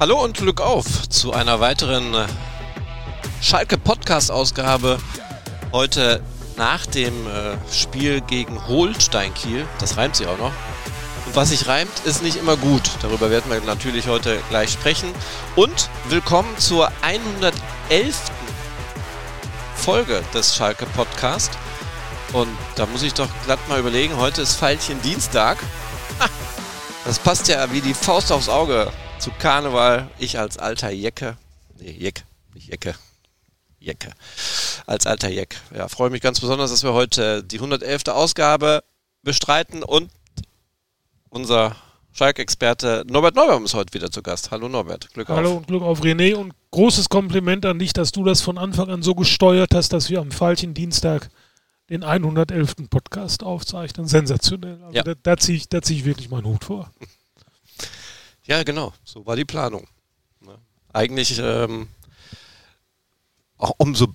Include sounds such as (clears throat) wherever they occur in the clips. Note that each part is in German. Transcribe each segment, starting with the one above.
Hallo und Glück auf zu einer weiteren äh, Schalke Podcast Ausgabe. Heute nach dem äh, Spiel gegen Holstein Kiel. Das reimt sich auch noch. Und was sich reimt, ist nicht immer gut. Darüber werden wir natürlich heute gleich sprechen. Und willkommen zur 111. Folge des Schalke Podcast. Und da muss ich doch glatt mal überlegen, heute ist Feilchen Dienstag. Das passt ja wie die Faust aufs Auge zu Karneval. Ich als alter Jecke, nee, Jeck, nicht Jecke, Jecke, als alter Jeck. Ja, freue mich ganz besonders, dass wir heute die 111. Ausgabe bestreiten und unser Schalk-Experte Norbert Neubaum ist heute wieder zu Gast. Hallo Norbert, Glück auf. Hallo und Glück auf René und großes Kompliment an dich, dass du das von Anfang an so gesteuert hast, dass wir am falschen Dienstag den 111. Podcast aufzeichnen. Sensationell. Also ja. da, da ziehe ich, zieh ich wirklich meinen Hut vor. Ja, genau. So war die Planung. Ne? Eigentlich ähm, auch umso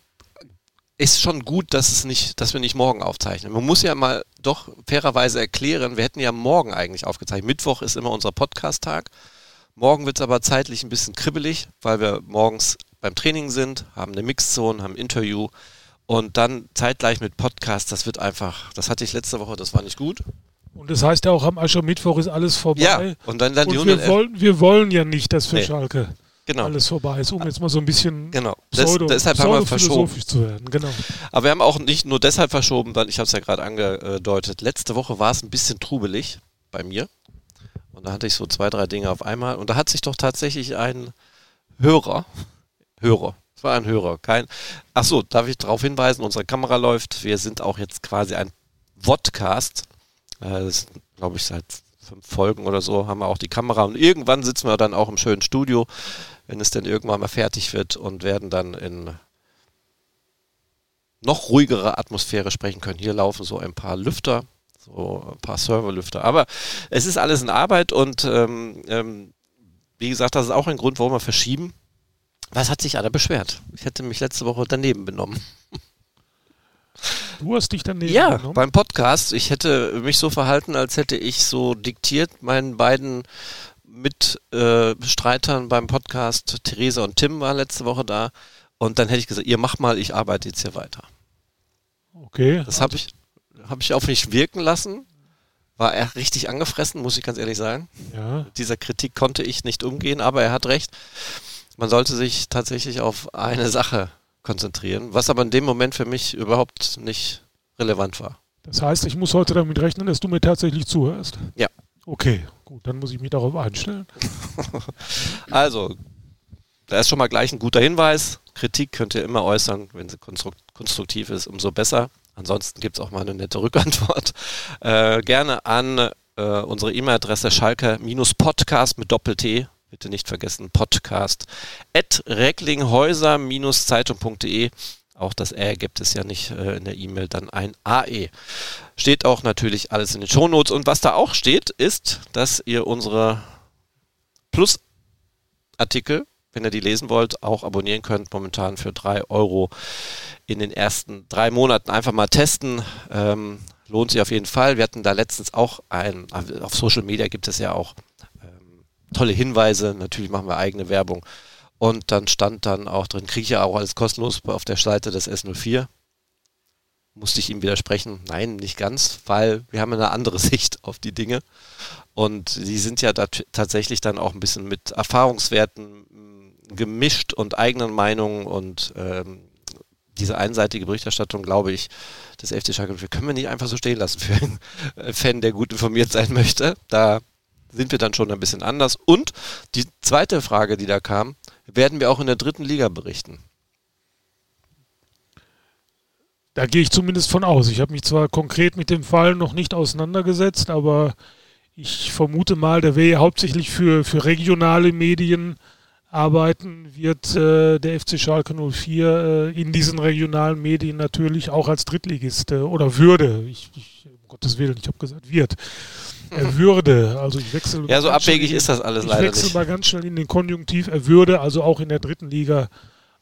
ist schon gut, dass es nicht, dass wir nicht morgen aufzeichnen. Man muss ja mal doch fairerweise erklären, wir hätten ja morgen eigentlich aufgezeichnet. Mittwoch ist immer unser Podcast-Tag. Morgen wird es aber zeitlich ein bisschen kribbelig, weil wir morgens beim Training sind, haben eine Mixzone, haben ein Interview und dann zeitgleich mit Podcast. Das wird einfach, das hatte ich letzte Woche, das war nicht gut. Und das heißt ja auch, am Aschermittwoch ist alles vorbei. Ja, und dann, dann und wir wollen, wir wollen ja nicht, dass für nee. Schalke genau. alles vorbei ist, um jetzt mal so ein bisschen genau. Pseudo, das, deshalb haben wir verschoben. zu werden. Genau. Aber wir haben auch nicht nur deshalb verschoben, weil ich habe es ja gerade angedeutet, letzte Woche war es ein bisschen trubelig bei mir. Und da hatte ich so zwei, drei Dinge auf einmal. Und da hat sich doch tatsächlich ein Hörer, Hörer, es war ein Hörer, kein. Ach so, darf ich darauf hinweisen, unsere Kamera läuft. Wir sind auch jetzt quasi ein Vodcast. Äh, glaube ich, seit fünf Folgen oder so haben wir auch die Kamera und irgendwann sitzen wir dann auch im schönen Studio, wenn es denn irgendwann mal fertig wird und werden dann in noch ruhigere Atmosphäre sprechen können. Hier laufen so ein paar Lüfter, so ein paar Serverlüfter. Aber es ist alles in Arbeit und ähm, ähm, wie gesagt, das ist auch ein Grund, warum wir verschieben. Was hat sich einer beschwert? Ich hätte mich letzte Woche daneben benommen. (laughs) Du hast dich daneben Ja, genommen? beim Podcast. Ich hätte mich so verhalten, als hätte ich so diktiert meinen beiden Mitstreitern äh, beim Podcast. Theresa und Tim waren letzte Woche da. Und dann hätte ich gesagt, ihr macht mal, ich arbeite jetzt hier weiter. Okay. Das habe ich, hab ich auf mich wirken lassen. War er richtig angefressen, muss ich ganz ehrlich sagen. Ja. Mit dieser Kritik konnte ich nicht umgehen, aber er hat recht. Man sollte sich tatsächlich auf eine Sache konzentrieren, was aber in dem Moment für mich überhaupt nicht relevant war. Das heißt, ich muss heute damit rechnen, dass du mir tatsächlich zuhörst? Ja. Okay, gut, dann muss ich mich darauf einstellen. (laughs) also, da ist schon mal gleich ein guter Hinweis. Kritik könnt ihr immer äußern, wenn sie konstruktiv ist, umso besser. Ansonsten gibt es auch mal eine nette Rückantwort. Äh, gerne an äh, unsere E-Mail-Adresse schalke-podcast mit Doppel-T bitte nicht vergessen, Podcast at recklinghäuser-zeitung.de. Auch das R gibt es ja nicht äh, in der E-Mail, dann ein AE. Steht auch natürlich alles in den Shownotes. Und was da auch steht, ist, dass ihr unsere Plus-Artikel, wenn ihr die lesen wollt, auch abonnieren könnt. Momentan für drei Euro in den ersten drei Monaten einfach mal testen. Ähm, lohnt sich auf jeden Fall. Wir hatten da letztens auch ein, auf Social Media gibt es ja auch tolle Hinweise. Natürlich machen wir eigene Werbung. Und dann stand dann auch drin, kriege ich ja auch alles kostenlos auf der Seite des S04. Musste ich ihm widersprechen? Nein, nicht ganz, weil wir haben eine andere (laughs) Sicht auf die Dinge. Und sie sind ja tatsächlich dann auch ein bisschen mit Erfahrungswerten mm, gemischt und eigenen Meinungen und ähm, diese einseitige Berichterstattung, glaube ich, des FC Schalke, können wir nicht einfach so stehen lassen für einen (laughs) Fan, der gut informiert sein möchte. Da sind wir dann schon ein bisschen anders. Und die zweite Frage, die da kam, werden wir auch in der dritten Liga berichten? Da gehe ich zumindest von aus. Ich habe mich zwar konkret mit dem Fall noch nicht auseinandergesetzt, aber ich vermute mal, der ja hauptsächlich für, für regionale Medien arbeiten, wird äh, der FC Schalke 04 äh, in diesen regionalen Medien natürlich auch als Drittligist äh, oder würde, ich, ich, um Gottes Willen, ich habe gesagt, wird, er würde, also ich wechsle. Ja, so abwegig ist das alles leider nicht. Ich wechsle mal ganz schnell in den Konjunktiv. Er würde also auch in der dritten Liga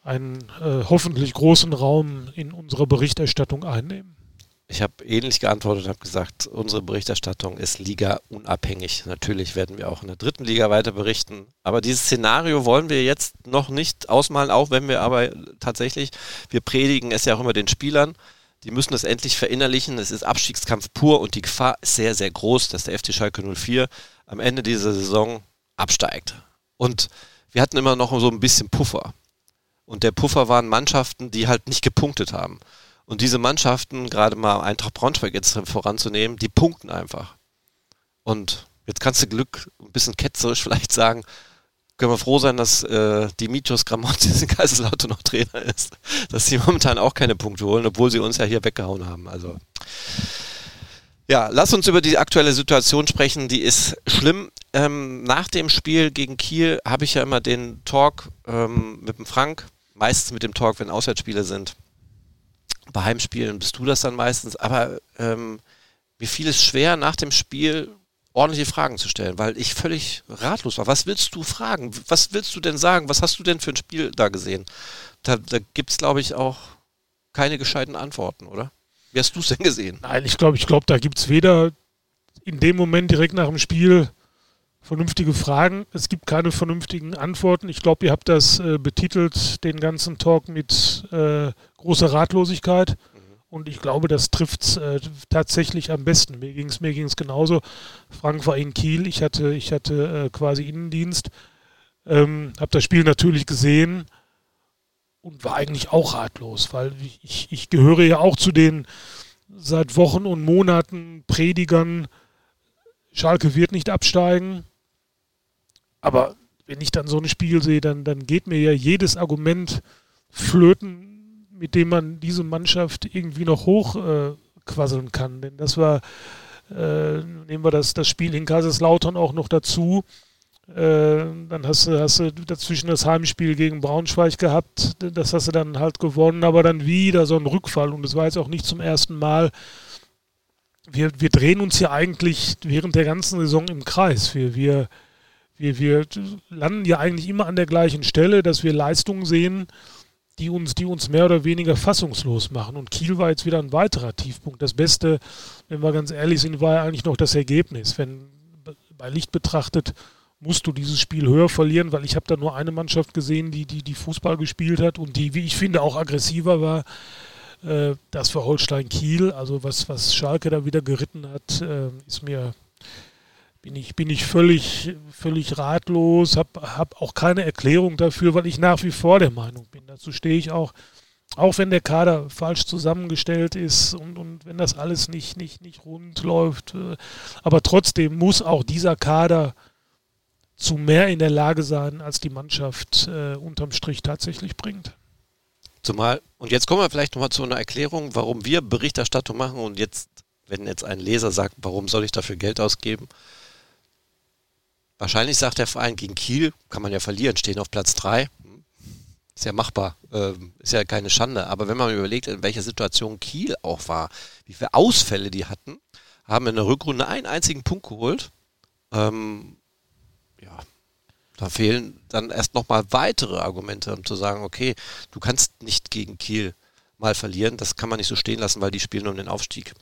einen äh, hoffentlich großen Raum in unserer Berichterstattung einnehmen. ich habe ähnlich geantwortet und habe gesagt, unsere Berichterstattung ist Liga unabhängig. Natürlich werden wir auch in der dritten Liga weiter berichten. Aber dieses Szenario wollen wir jetzt noch nicht ausmalen, auch wenn wir aber tatsächlich, wir predigen es ja auch immer den Spielern, die müssen das endlich verinnerlichen. Es ist Abstiegskampf pur und die Gefahr ist sehr, sehr groß, dass der FC Schalke 04 am Ende dieser Saison absteigt. Und wir hatten immer noch so ein bisschen Puffer. Und der Puffer waren Mannschaften, die halt nicht gepunktet haben. Und diese Mannschaften, gerade mal Eintracht Braunschweig jetzt voranzunehmen, die punkten einfach. Und jetzt kannst du Glück, ein bisschen ketzerisch (laughs) vielleicht sagen, können wir froh sein, dass äh, Dimitrios Gramotzis (laughs) in Kaiserslautern noch Trainer ist. Dass sie momentan auch keine Punkte holen, obwohl sie uns ja hier weggehauen haben. Also ja, lass uns über die aktuelle Situation sprechen. Die ist schlimm. Ähm, nach dem Spiel gegen Kiel habe ich ja immer den Talk ähm, mit dem Frank, meistens mit dem Talk, wenn Auswärtsspiele sind. Bei Heimspielen bist du das dann meistens, aber ähm, mir fiel es schwer, nach dem Spiel ordentliche Fragen zu stellen, weil ich völlig ratlos war. Was willst du fragen? Was willst du denn sagen? Was hast du denn für ein Spiel da gesehen? Da, da gibt es, glaube ich, auch keine gescheiten Antworten, oder? Wie hast du es denn gesehen? Nein, ich glaube, ich glaube, da gibt es weder in dem Moment direkt nach dem Spiel vernünftige Fragen. Es gibt keine vernünftigen Antworten. Ich glaube, ihr habt das äh, betitelt, den ganzen Talk mit äh, großer Ratlosigkeit. Und ich glaube, das trifft es äh, tatsächlich am besten. Mir ging es mir ging's genauso. Frank war in Kiel, ich hatte, ich hatte äh, quasi Innendienst. Ähm, habe das Spiel natürlich gesehen und war eigentlich auch ratlos, weil ich, ich gehöre ja auch zu den seit Wochen und Monaten Predigern, Schalke wird nicht absteigen. Aber wenn ich dann so ein Spiel sehe, dann, dann geht mir ja jedes Argument flöten, mit dem man diese Mannschaft irgendwie noch hochquasseln äh, kann. Denn das war, äh, nehmen wir das, das Spiel in Kaiserslautern auch noch dazu. Äh, dann hast du, hast du dazwischen das Heimspiel gegen Braunschweig gehabt. Das hast du dann halt gewonnen, aber dann wieder so ein Rückfall. Und das war jetzt auch nicht zum ersten Mal. Wir, wir drehen uns ja eigentlich während der ganzen Saison im Kreis. Wir, wir wir, wir landen ja eigentlich immer an der gleichen Stelle, dass wir Leistungen sehen, die uns, die uns mehr oder weniger fassungslos machen. Und Kiel war jetzt wieder ein weiterer Tiefpunkt. Das Beste, wenn wir ganz ehrlich sind, war ja eigentlich noch das Ergebnis. Wenn bei Licht betrachtet, musst du dieses Spiel höher verlieren, weil ich habe da nur eine Mannschaft gesehen, die, die, die Fußball gespielt hat und die, wie ich finde, auch aggressiver war. Äh, das war Holstein Kiel. Also was, was Schalke da wieder geritten hat, äh, ist mir bin ich, bin ich völlig, völlig ratlos, habe hab auch keine Erklärung dafür, weil ich nach wie vor der Meinung bin. Dazu stehe ich auch, auch wenn der Kader falsch zusammengestellt ist und, und wenn das alles nicht, nicht, nicht rund läuft. Äh, aber trotzdem muss auch dieser Kader zu mehr in der Lage sein, als die Mannschaft äh, unterm Strich tatsächlich bringt. Zumal, und jetzt kommen wir vielleicht nochmal zu einer Erklärung, warum wir Berichterstattung machen und jetzt, wenn jetzt ein Leser sagt, warum soll ich dafür Geld ausgeben? Wahrscheinlich sagt der Verein gegen Kiel, kann man ja verlieren, stehen auf Platz 3. Ist ja machbar, ähm, ist ja keine Schande. Aber wenn man überlegt, in welcher Situation Kiel auch war, wie viele Ausfälle die hatten, haben in der Rückrunde einen einzigen Punkt geholt. Ähm, ja, da fehlen dann erst nochmal weitere Argumente, um zu sagen, okay, du kannst nicht gegen Kiel mal verlieren. Das kann man nicht so stehen lassen, weil die spielen um den Aufstieg.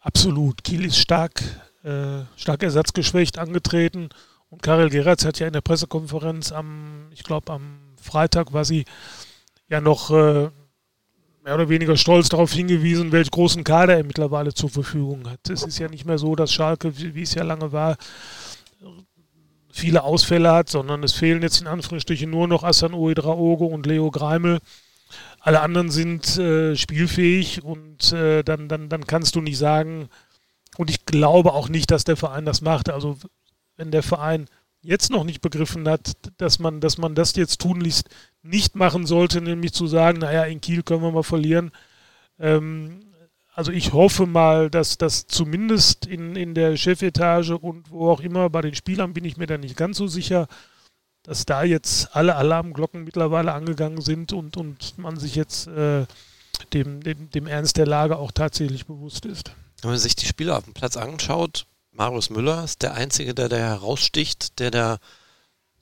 Absolut. Kiel ist stark, äh, stark ersatzgeschwächt angetreten und Karel Geratz hat ja in der Pressekonferenz am, ich glaube am Freitag war sie ja noch äh, mehr oder weniger stolz darauf hingewiesen, welch großen Kader er mittlerweile zur Verfügung hat. Es ist ja nicht mehr so, dass Schalke, wie, wie es ja lange war, viele Ausfälle hat, sondern es fehlen jetzt in Anführungsstrichen nur noch Asan Uedraogo und Leo Greimel. Alle anderen sind äh, spielfähig und äh, dann, dann, dann kannst du nicht sagen, und ich glaube auch nicht, dass der Verein das macht. Also wenn der Verein jetzt noch nicht begriffen hat, dass man, dass man das jetzt tunlichst nicht machen sollte, nämlich zu sagen, naja, in Kiel können wir mal verlieren. Ähm, also ich hoffe mal, dass das zumindest in, in der Chefetage und wo auch immer, bei den Spielern bin ich mir da nicht ganz so sicher, dass da jetzt alle Alarmglocken mittlerweile angegangen sind und, und man sich jetzt äh, dem, dem, dem Ernst der Lage auch tatsächlich bewusst ist. Wenn man sich die Spieler auf dem Platz anschaut, Marius Müller ist der Einzige, der da heraussticht, der da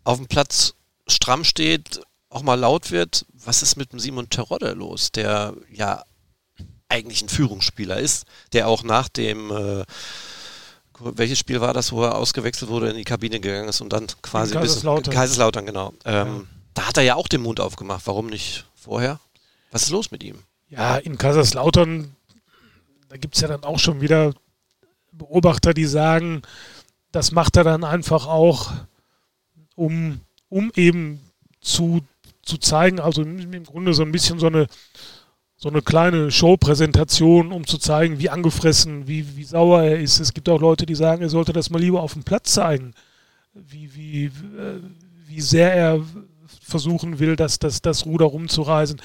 auf dem Platz stramm steht, auch mal laut wird. Was ist mit dem Simon Terodde los, der ja eigentlich ein Führungsspieler ist, der auch nach dem äh, welches Spiel war das, wo er ausgewechselt wurde, in die Kabine gegangen ist und dann quasi in Kaiserslautern. Bisschen, Kaiserslautern, genau. Ähm, ja. Da hat er ja auch den Mund aufgemacht. Warum nicht vorher? Was ist los mit ihm? Ja, in Kaiserslautern, da gibt es ja dann auch schon wieder Beobachter, die sagen, das macht er dann einfach auch, um, um eben zu, zu zeigen, also im Grunde so ein bisschen so eine so eine kleine Showpräsentation, um zu zeigen, wie angefressen, wie, wie sauer er ist. Es gibt auch Leute, die sagen, er sollte das mal lieber auf dem Platz zeigen, wie, wie, äh, wie sehr er versuchen will, das, das, das Ruder rumzureisen.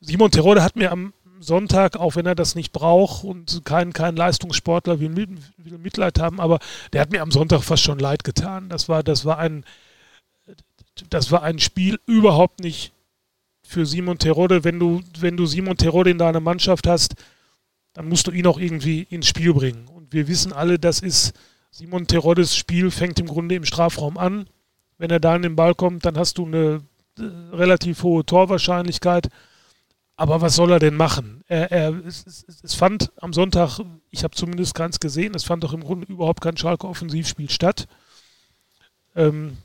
Simon Terode hat mir am Sonntag, auch wenn er das nicht braucht und kein, kein Leistungssportler will, will Mitleid haben, aber der hat mir am Sonntag fast schon leid getan. Das war, das war ein, das war ein Spiel überhaupt nicht für Simon Terode. Wenn du, wenn du Simon Terode in deiner Mannschaft hast, dann musst du ihn auch irgendwie ins Spiel bringen. Und wir wissen alle, das ist Simon Terodes Spiel fängt im Grunde im Strafraum an. Wenn er da in den Ball kommt, dann hast du eine äh, relativ hohe Torwahrscheinlichkeit. Aber was soll er denn machen? Er, er, es, es, fand am Sonntag, ich habe zumindest keins gesehen, es fand doch im Grunde überhaupt kein Schalke-Offensivspiel statt. Ähm,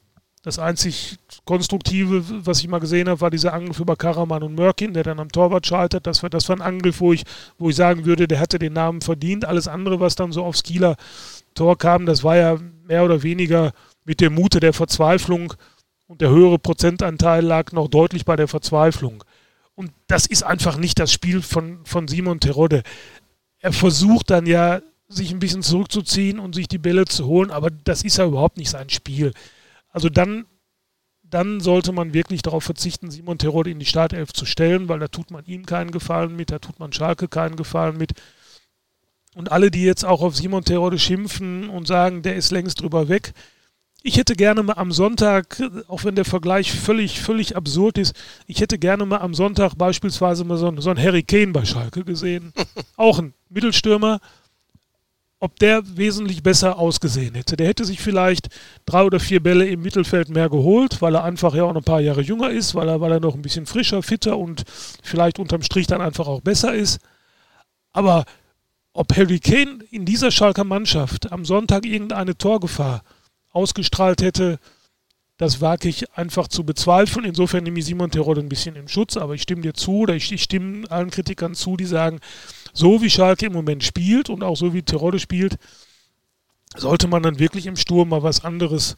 das einzig Konstruktive, was ich mal gesehen habe, war dieser Angriff über Karaman und Mörkin, der dann am Torwart scheitert. Das war, das war ein Angriff, wo ich, wo ich sagen würde, der hatte den Namen verdient. Alles andere, was dann so aufs Kieler Tor kam, das war ja mehr oder weniger mit dem Mute der Verzweiflung und der höhere Prozentanteil lag noch deutlich bei der Verzweiflung. Und das ist einfach nicht das Spiel von, von Simon Terodde. Er versucht dann ja, sich ein bisschen zurückzuziehen und sich die Bälle zu holen, aber das ist ja überhaupt nicht sein Spiel. Also dann, dann sollte man wirklich darauf verzichten, Simon Terodde in die Startelf zu stellen, weil da tut man ihm keinen Gefallen mit, da tut man Schalke keinen Gefallen mit. Und alle, die jetzt auch auf Simon Terodde schimpfen und sagen, der ist längst drüber weg, ich hätte gerne mal am Sonntag, auch wenn der Vergleich völlig, völlig absurd ist, ich hätte gerne mal am Sonntag beispielsweise mal so, so einen Harry Kane bei Schalke gesehen. (laughs) auch ein Mittelstürmer, ob der wesentlich besser ausgesehen hätte. Der hätte sich vielleicht drei oder vier Bälle im Mittelfeld mehr geholt, weil er einfach ja auch noch ein paar Jahre jünger ist, weil er, weil er noch ein bisschen frischer, fitter und vielleicht unterm Strich dann einfach auch besser ist. Aber ob Harry Kane in dieser Schalker Mannschaft am Sonntag irgendeine Torgefahr ausgestrahlt hätte, das wage ich einfach zu bezweifeln. Insofern nehme ich Simon Terodde ein bisschen in Schutz, aber ich stimme dir zu oder ich, ich stimme allen Kritikern zu, die sagen, so wie Schalke im Moment spielt und auch so wie Terodde spielt, sollte man dann wirklich im Sturm mal was anderes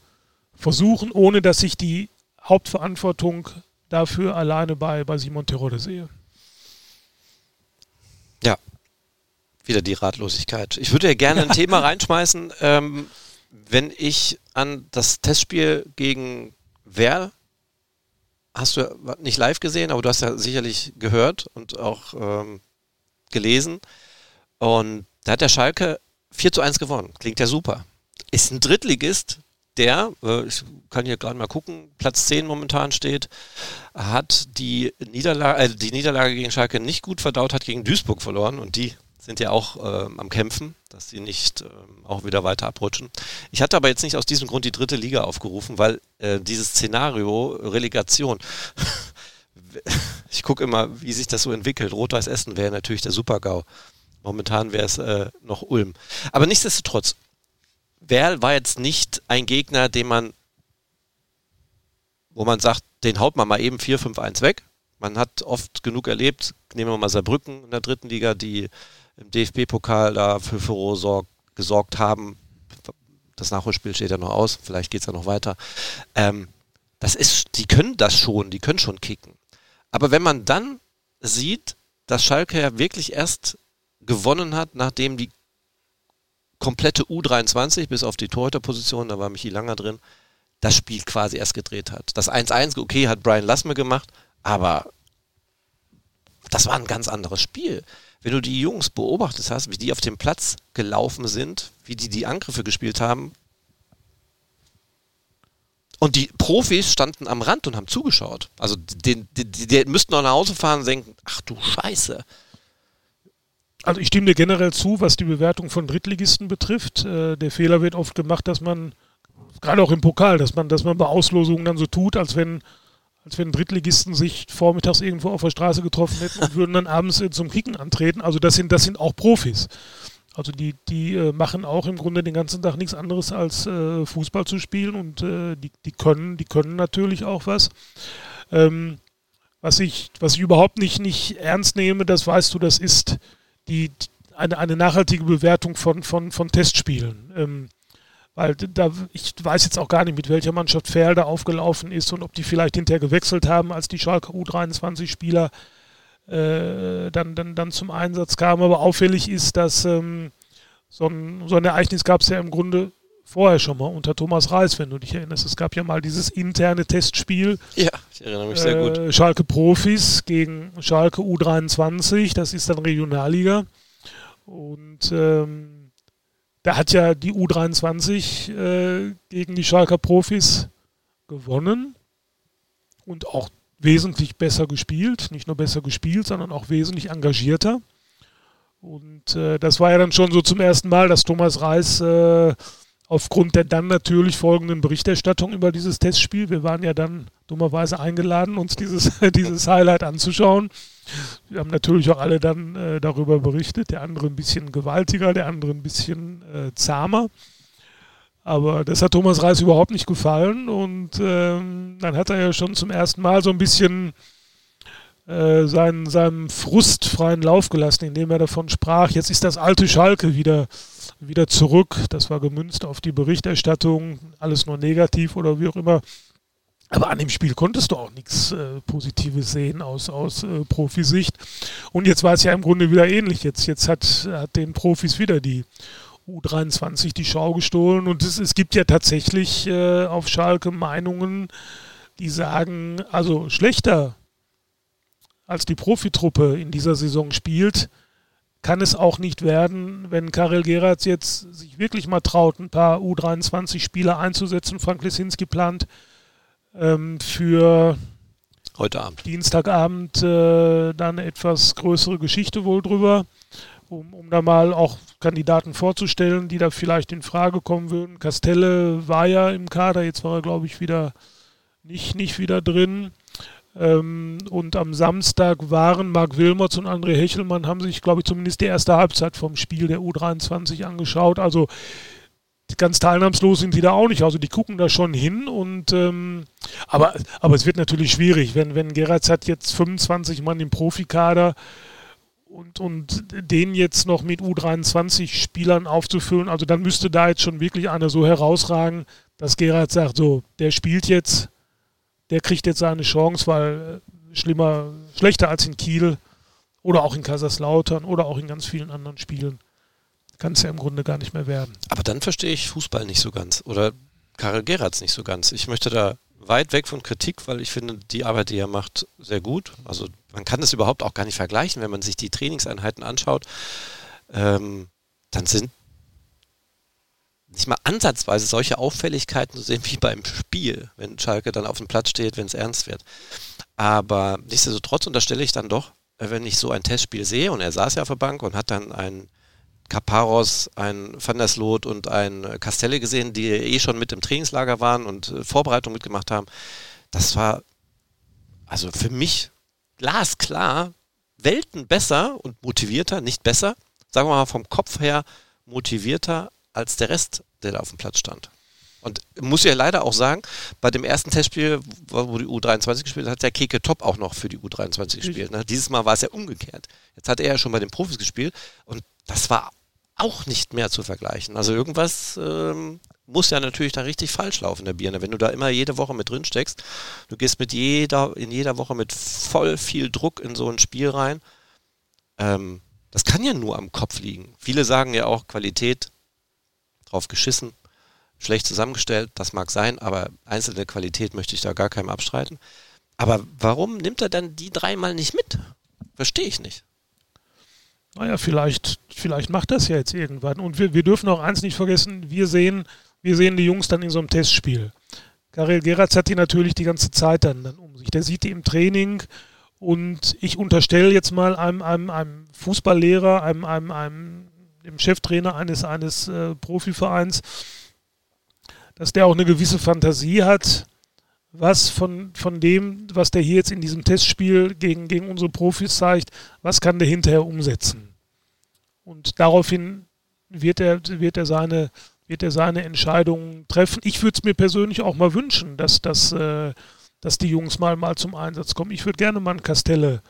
versuchen, ohne dass ich die Hauptverantwortung dafür alleine bei, bei Simon Terodde sehe. Ja, wieder die Ratlosigkeit. Ich würde ja gerne ein (laughs) Thema reinschmeißen. Ähm, wenn ich an das Testspiel gegen Werl, hast du nicht live gesehen, aber du hast ja sicherlich gehört und auch ähm, gelesen. Und da hat der Schalke 4 zu 1 gewonnen. Klingt ja super. Ist ein Drittligist, der, äh, ich kann hier gerade mal gucken, Platz 10 momentan steht, hat die Niederlage, äh, die Niederlage gegen Schalke nicht gut verdaut, hat gegen Duisburg verloren und die sind ja auch äh, am Kämpfen, dass sie nicht äh, auch wieder weiter abrutschen. Ich hatte aber jetzt nicht aus diesem Grund die dritte Liga aufgerufen, weil äh, dieses Szenario Relegation, (laughs) ich gucke immer, wie sich das so entwickelt. Rot-Weiß Essen wäre natürlich der Super-GAU. Momentan wäre es äh, noch Ulm. Aber nichtsdestotrotz, Werl war jetzt nicht ein Gegner, den man, wo man sagt, den haut man mal eben 4-5-1 weg. Man hat oft genug erlebt, nehmen wir mal Saarbrücken in der dritten Liga, die im DFB-Pokal da für Furore gesorgt haben. Das Nachholspiel steht ja noch aus, vielleicht geht es ja noch weiter. Ähm, das ist, die können das schon, die können schon kicken. Aber wenn man dann sieht, dass Schalke ja wirklich erst gewonnen hat, nachdem die komplette U23 bis auf die Torhüterposition, da war Michi Langer drin, das Spiel quasi erst gedreht hat. Das 1-1, okay, hat Brian Lassme gemacht, aber das war ein ganz anderes Spiel wenn du die Jungs beobachtet hast, wie die auf dem Platz gelaufen sind, wie die die Angriffe gespielt haben, und die Profis standen am Rand und haben zugeschaut. Also die, die, die müssten noch nach Hause fahren und denken, ach du Scheiße. Also ich stimme dir generell zu, was die Bewertung von Drittligisten betrifft. Äh, der Fehler wird oft gemacht, dass man, gerade auch im Pokal, dass man, dass man bei Auslosungen dann so tut, als wenn als wenn Drittligisten sich vormittags irgendwo auf der Straße getroffen hätten und würden dann abends zum Kicken antreten. Also das sind, das sind auch Profis. Also die, die äh, machen auch im Grunde den ganzen Tag nichts anderes als äh, Fußball zu spielen und äh, die, die können, die können natürlich auch was. Ähm, was ich, was ich überhaupt nicht, nicht ernst nehme, das weißt du, das ist die, eine, eine nachhaltige Bewertung von, von, von Testspielen. Ähm, weil da, ich weiß jetzt auch gar nicht, mit welcher Mannschaft Ferl da aufgelaufen ist und ob die vielleicht hinterher gewechselt haben, als die Schalke U23-Spieler äh, dann, dann, dann zum Einsatz kamen. Aber auffällig ist, dass ähm, so, ein, so ein Ereignis gab es ja im Grunde vorher schon mal unter Thomas Reis, wenn du dich erinnerst. Es gab ja mal dieses interne Testspiel. Ja, ich erinnere mich sehr gut. Äh, Schalke Profis gegen Schalke U23, das ist dann Regionalliga. Und ähm, da hat ja die U23 äh, gegen die Schalker Profis gewonnen und auch wesentlich besser gespielt. Nicht nur besser gespielt, sondern auch wesentlich engagierter. Und äh, das war ja dann schon so zum ersten Mal, dass Thomas Reis äh, aufgrund der dann natürlich folgenden Berichterstattung über dieses Testspiel, wir waren ja dann dummerweise eingeladen, uns dieses, (laughs) dieses Highlight anzuschauen. Wir haben natürlich auch alle dann äh, darüber berichtet, der andere ein bisschen gewaltiger, der andere ein bisschen äh, zahmer. Aber das hat Thomas Reis überhaupt nicht gefallen und ähm, dann hat er ja schon zum ersten Mal so ein bisschen äh, seinen, seinem Frust freien Lauf gelassen, indem er davon sprach, jetzt ist das alte Schalke wieder, wieder zurück. Das war gemünzt auf die Berichterstattung, alles nur negativ oder wie auch immer. Aber an dem Spiel konntest du auch nichts äh, Positives sehen aus, aus äh, Profisicht. Und jetzt war es ja im Grunde wieder ähnlich. Jetzt, jetzt hat, hat den Profis wieder die U23 die Schau gestohlen. Und es, es gibt ja tatsächlich äh, auf Schalke Meinungen, die sagen, also schlechter als die Profitruppe in dieser Saison spielt, kann es auch nicht werden, wenn Karel Geratz jetzt sich wirklich mal traut, ein paar U23-Spieler einzusetzen. Frank Lesinski plant ähm, für heute Abend. Dienstagabend äh, dann eine etwas größere Geschichte wohl drüber, um, um da mal auch Kandidaten vorzustellen, die da vielleicht in Frage kommen würden. Castelle war ja im Kader, jetzt war er, glaube ich, wieder nicht, nicht wieder drin. Ähm, und am Samstag waren Marc Wilmots und André Hechelmann, haben sich, glaube ich, zumindest die erste Halbzeit vom Spiel der U23 angeschaut. Also ganz teilnahmslos sind die da auch nicht. Also die gucken da schon hin und ähm, aber, aber es wird natürlich schwierig, wenn, wenn Geratz hat jetzt 25 Mann im Profikader und, und den jetzt noch mit U23-Spielern aufzufüllen, also dann müsste da jetzt schon wirklich einer so herausragen, dass Gerhard sagt, so, der spielt jetzt der kriegt jetzt seine Chance, weil äh, schlimmer, schlechter als in Kiel oder auch in Kaiserslautern oder auch in ganz vielen anderen Spielen kann es ja im Grunde gar nicht mehr werden. Aber dann verstehe ich Fußball nicht so ganz oder Karel Geratz nicht so ganz. Ich möchte da weit weg von Kritik, weil ich finde die Arbeit, die er macht, sehr gut. Also man kann das überhaupt auch gar nicht vergleichen, wenn man sich die Trainingseinheiten anschaut. Ähm, dann sind nicht mal ansatzweise solche Auffälligkeiten zu sehen wie beim Spiel, wenn Schalke dann auf dem Platz steht, wenn es ernst wird. Aber nichtsdestotrotz unterstelle ich dann doch, äh, wenn ich so ein Testspiel sehe, und er saß ja auf der Bank und hat dann einen Kaparos, ein Van der Sloot und ein Castelle gesehen, die eh schon mit im Trainingslager waren und äh, Vorbereitung mitgemacht haben. Das war also für mich glasklar Welten besser und motivierter, nicht besser, sagen wir mal vom Kopf her motivierter als der Rest, der da auf dem Platz stand. Und muss ja leider auch sagen, bei dem ersten Testspiel, wo die U23 gespielt hat, hat der Keke Top auch noch für die U23 gespielt. Ne? Dieses Mal war es ja umgekehrt. Jetzt hat er ja schon bei den Profis gespielt und das war auch nicht mehr zu vergleichen. Also irgendwas ähm, muss ja natürlich da richtig falsch laufen, der Birne. Wenn du da immer jede Woche mit drin steckst, du gehst mit jeder, in jeder Woche mit voll viel Druck in so ein Spiel rein. Ähm, das kann ja nur am Kopf liegen. Viele sagen ja auch, Qualität drauf geschissen, schlecht zusammengestellt, das mag sein, aber einzelne Qualität möchte ich da gar keinem abstreiten. Aber warum nimmt er dann die dreimal nicht mit? Verstehe ich nicht. Naja, vielleicht, vielleicht macht das ja jetzt irgendwann. Und wir, wir dürfen auch eins nicht vergessen, wir sehen, wir sehen die Jungs dann in so einem Testspiel. Karel Geratz hat die natürlich die ganze Zeit dann, dann um sich. Der sieht die im Training und ich unterstelle jetzt mal einem, einem, einem Fußballlehrer, einem, einem, einem dem Cheftrainer eines, eines äh, Profivereins, dass der auch eine gewisse Fantasie hat, was von, von dem, was der hier jetzt in diesem Testspiel gegen, gegen unsere Profis zeigt, was kann der hinterher umsetzen. Und daraufhin wird er, wird er seine wird er seine Entscheidungen treffen. Ich würde es mir persönlich auch mal wünschen, dass, dass, äh, dass die Jungs mal, mal zum Einsatz kommen. Ich würde gerne mal einen Castelle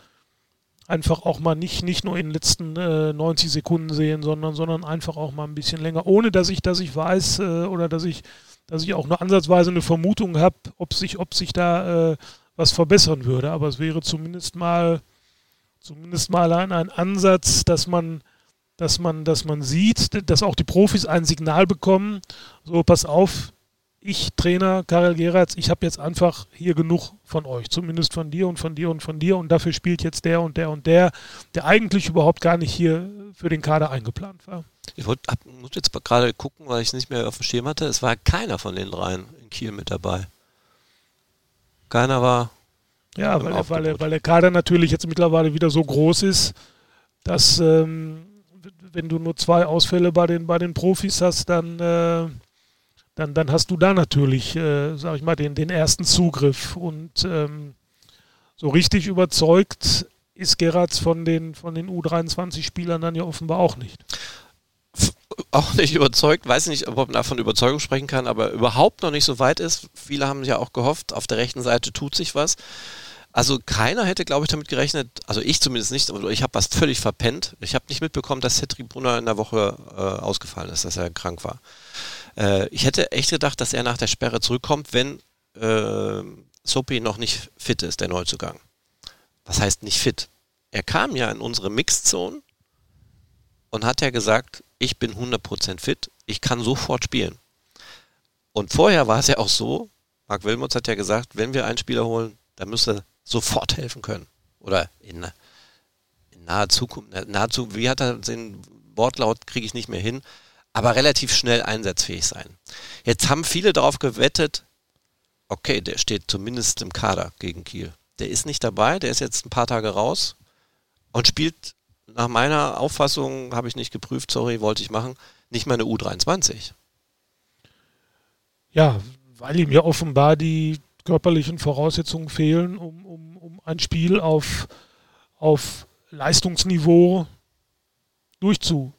einfach auch mal nicht, nicht nur in den letzten äh, 90 Sekunden sehen, sondern, sondern einfach auch mal ein bisschen länger, ohne dass ich, dass ich weiß äh, oder dass ich, dass ich auch nur ansatzweise eine Vermutung habe, ob sich, ob sich da äh, was verbessern würde. Aber es wäre zumindest mal, zumindest mal ein, ein Ansatz, dass man dass man, dass man sieht, dass auch die Profis ein Signal bekommen, so pass auf, ich Trainer Karel Geratz, ich habe jetzt einfach hier genug von euch, zumindest von dir und von dir und von dir und dafür spielt jetzt der und der und der, der eigentlich überhaupt gar nicht hier für den Kader eingeplant war. Ich wollt, hab, muss jetzt gerade gucken, weil ich es nicht mehr auf dem Schirm hatte. Es war keiner von den dreien in Kiel mit dabei. Keiner war. Ja, weil, weil, weil der Kader natürlich jetzt mittlerweile wieder so groß ist, dass ähm, wenn du nur zwei Ausfälle bei den, bei den Profis hast, dann, äh, dann, dann hast du da natürlich, äh, sag ich mal, den, den ersten Zugriff. Und ähm, so richtig überzeugt ist Geratz von den, von den U23-Spielern dann ja offenbar auch nicht. Auch nicht überzeugt, weiß nicht, ob man davon Überzeugung sprechen kann, aber überhaupt noch nicht so weit ist. Viele haben ja auch gehofft, auf der rechten Seite tut sich was. Also keiner hätte, glaube ich, damit gerechnet, also ich zumindest nicht, ich habe was völlig verpennt. Ich habe nicht mitbekommen, dass Cedric Brunner in der Woche äh, ausgefallen ist, dass er krank war. Äh, ich hätte echt gedacht, dass er nach der Sperre zurückkommt, wenn äh, Sopi noch nicht fit ist, der Neuzugang. Was heißt nicht fit? Er kam ja in unsere Mixzone und hat ja gesagt, ich bin 100% fit, ich kann sofort spielen. Und vorher war es ja auch so, Marc Wilmots hat ja gesagt, wenn wir einen Spieler holen, dann müsste sofort helfen können. Oder in, in naher Zukunft, nahezu, wie hat er den Wortlaut, kriege ich nicht mehr hin, aber relativ schnell einsatzfähig sein. Jetzt haben viele darauf gewettet, okay, der steht zumindest im Kader gegen Kiel. Der ist nicht dabei, der ist jetzt ein paar Tage raus und spielt nach meiner Auffassung, habe ich nicht geprüft, sorry, wollte ich machen, nicht mal eine U23. Ja, weil ihm ja offenbar die körperlichen Voraussetzungen fehlen, um, um, um ein Spiel auf, auf Leistungsniveau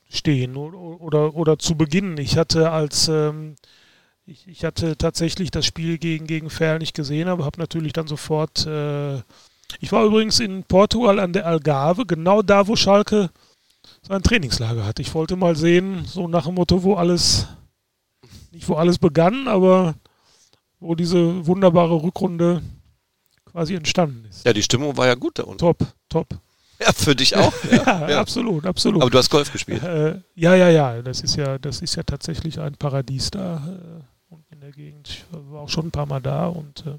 durchzustehen oder, oder, oder zu beginnen. Ich hatte als ähm, ich, ich, hatte tatsächlich das Spiel gegen, gegen Ferl nicht gesehen, aber habe natürlich dann sofort. Äh, ich war übrigens in Portugal an der Algarve, genau da, wo Schalke sein Trainingslager hat. Ich wollte mal sehen, so nach dem Motto, wo alles, nicht wo alles begann, aber wo diese wunderbare Rückrunde quasi entstanden ist. Ja, die Stimmung war ja gut da unten. Top, top. (laughs) Ja, für dich auch. Ja, (laughs) ja, ja. absolut, absolut. Aber du hast Golf gespielt. Äh, ja, ja, ja. Das ist ja, das ist ja tatsächlich ein Paradies da äh, in der Gegend. Ich war auch schon ein paar Mal da und äh,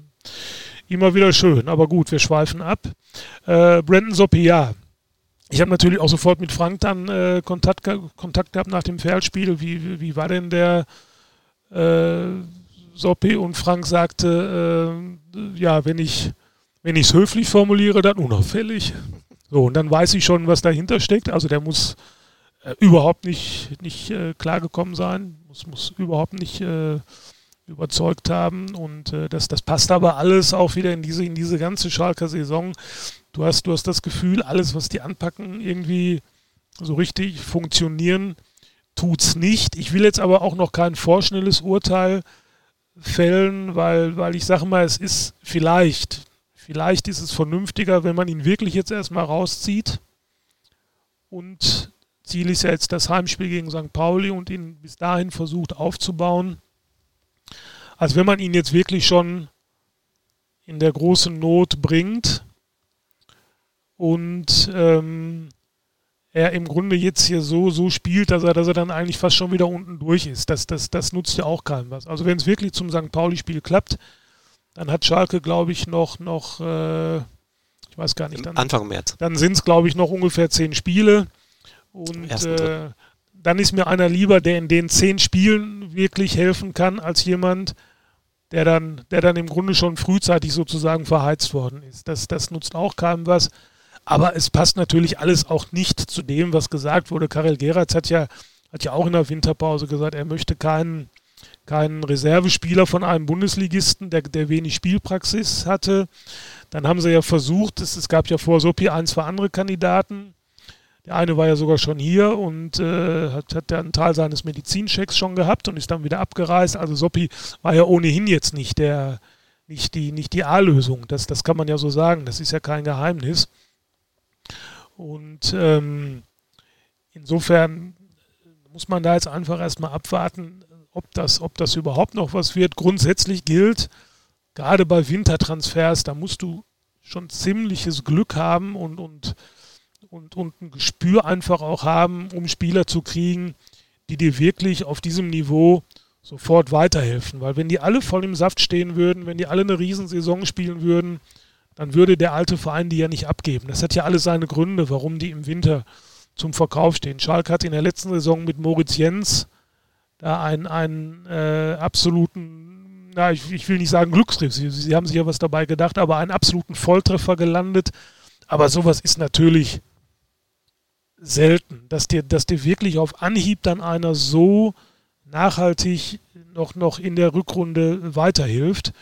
immer wieder schön. Aber gut, wir schweifen ab. Äh, Brandon Soppia. Ich habe natürlich auch sofort mit Frank dann äh, Kontakt, Kontakt gehabt nach dem Feldspiel. Wie, wie, war denn der äh, Soppe und Frank sagte, äh, ja, wenn ich wenn ich es höflich formuliere, dann unauffällig. So, und dann weiß ich schon, was dahinter steckt. Also der muss äh, überhaupt nicht, nicht äh, klargekommen sein, muss, muss überhaupt nicht äh, überzeugt haben. Und äh, das, das passt aber alles auch wieder in diese, in diese ganze Schalker Saison. Du hast, du hast das Gefühl, alles, was die anpacken, irgendwie so richtig funktionieren, tut es nicht. Ich will jetzt aber auch noch kein vorschnelles Urteil fällen, weil, weil ich sage mal, es ist vielleicht, vielleicht ist es vernünftiger, wenn man ihn wirklich jetzt erstmal rauszieht. Und Ziel ist ja jetzt das Heimspiel gegen St. Pauli und ihn bis dahin versucht aufzubauen. Als wenn man ihn jetzt wirklich schon in der großen Not bringt und ähm, er im Grunde jetzt hier so, so spielt, dass er, dass er dann eigentlich fast schon wieder unten durch ist. Das, das, das nutzt ja auch keinem was. Also wenn es wirklich zum St. Pauli-Spiel klappt, dann hat Schalke, glaube ich, noch, noch äh, ich weiß gar nicht, dann, Anfang März. Dann sind es, glaube ich, noch ungefähr zehn Spiele. Und äh, dann ist mir einer lieber, der in den zehn Spielen wirklich helfen kann, als jemand, der dann, der dann im Grunde schon frühzeitig sozusagen verheizt worden ist. Das, das nutzt auch keinem was. Aber es passt natürlich alles auch nicht zu dem, was gesagt wurde. Karel Geratz hat ja, hat ja auch in der Winterpause gesagt, er möchte keinen, keinen Reservespieler von einem Bundesligisten, der, der wenig Spielpraxis hatte. Dann haben sie ja versucht, es, es gab ja vor Sopi ein, zwei andere Kandidaten. Der eine war ja sogar schon hier und äh, hat, hat einen Teil seines Medizinchecks schon gehabt und ist dann wieder abgereist. Also Sopi war ja ohnehin jetzt nicht der, nicht die, nicht die A-Lösung. Das, das kann man ja so sagen. Das ist ja kein Geheimnis. Und ähm, insofern muss man da jetzt einfach erstmal abwarten, ob das, ob das überhaupt noch was wird. Grundsätzlich gilt, gerade bei Wintertransfers, da musst du schon ziemliches Glück haben und, und, und, und ein Gespür einfach auch haben, um Spieler zu kriegen, die dir wirklich auf diesem Niveau sofort weiterhelfen. Weil wenn die alle voll im Saft stehen würden, wenn die alle eine Riesensaison spielen würden, dann würde der alte Verein die ja nicht abgeben. Das hat ja alles seine Gründe, warum die im Winter zum Verkauf stehen. Schalke hat in der letzten Saison mit Moritz Jens da einen, einen äh, absoluten, na, ich, ich, will nicht sagen Glücksgriff, sie, sie haben sich ja was dabei gedacht, aber einen absoluten Volltreffer gelandet. Aber sowas ist natürlich selten, dass dir, dass dir wirklich auf Anhieb dann einer so nachhaltig noch, noch in der Rückrunde weiterhilft.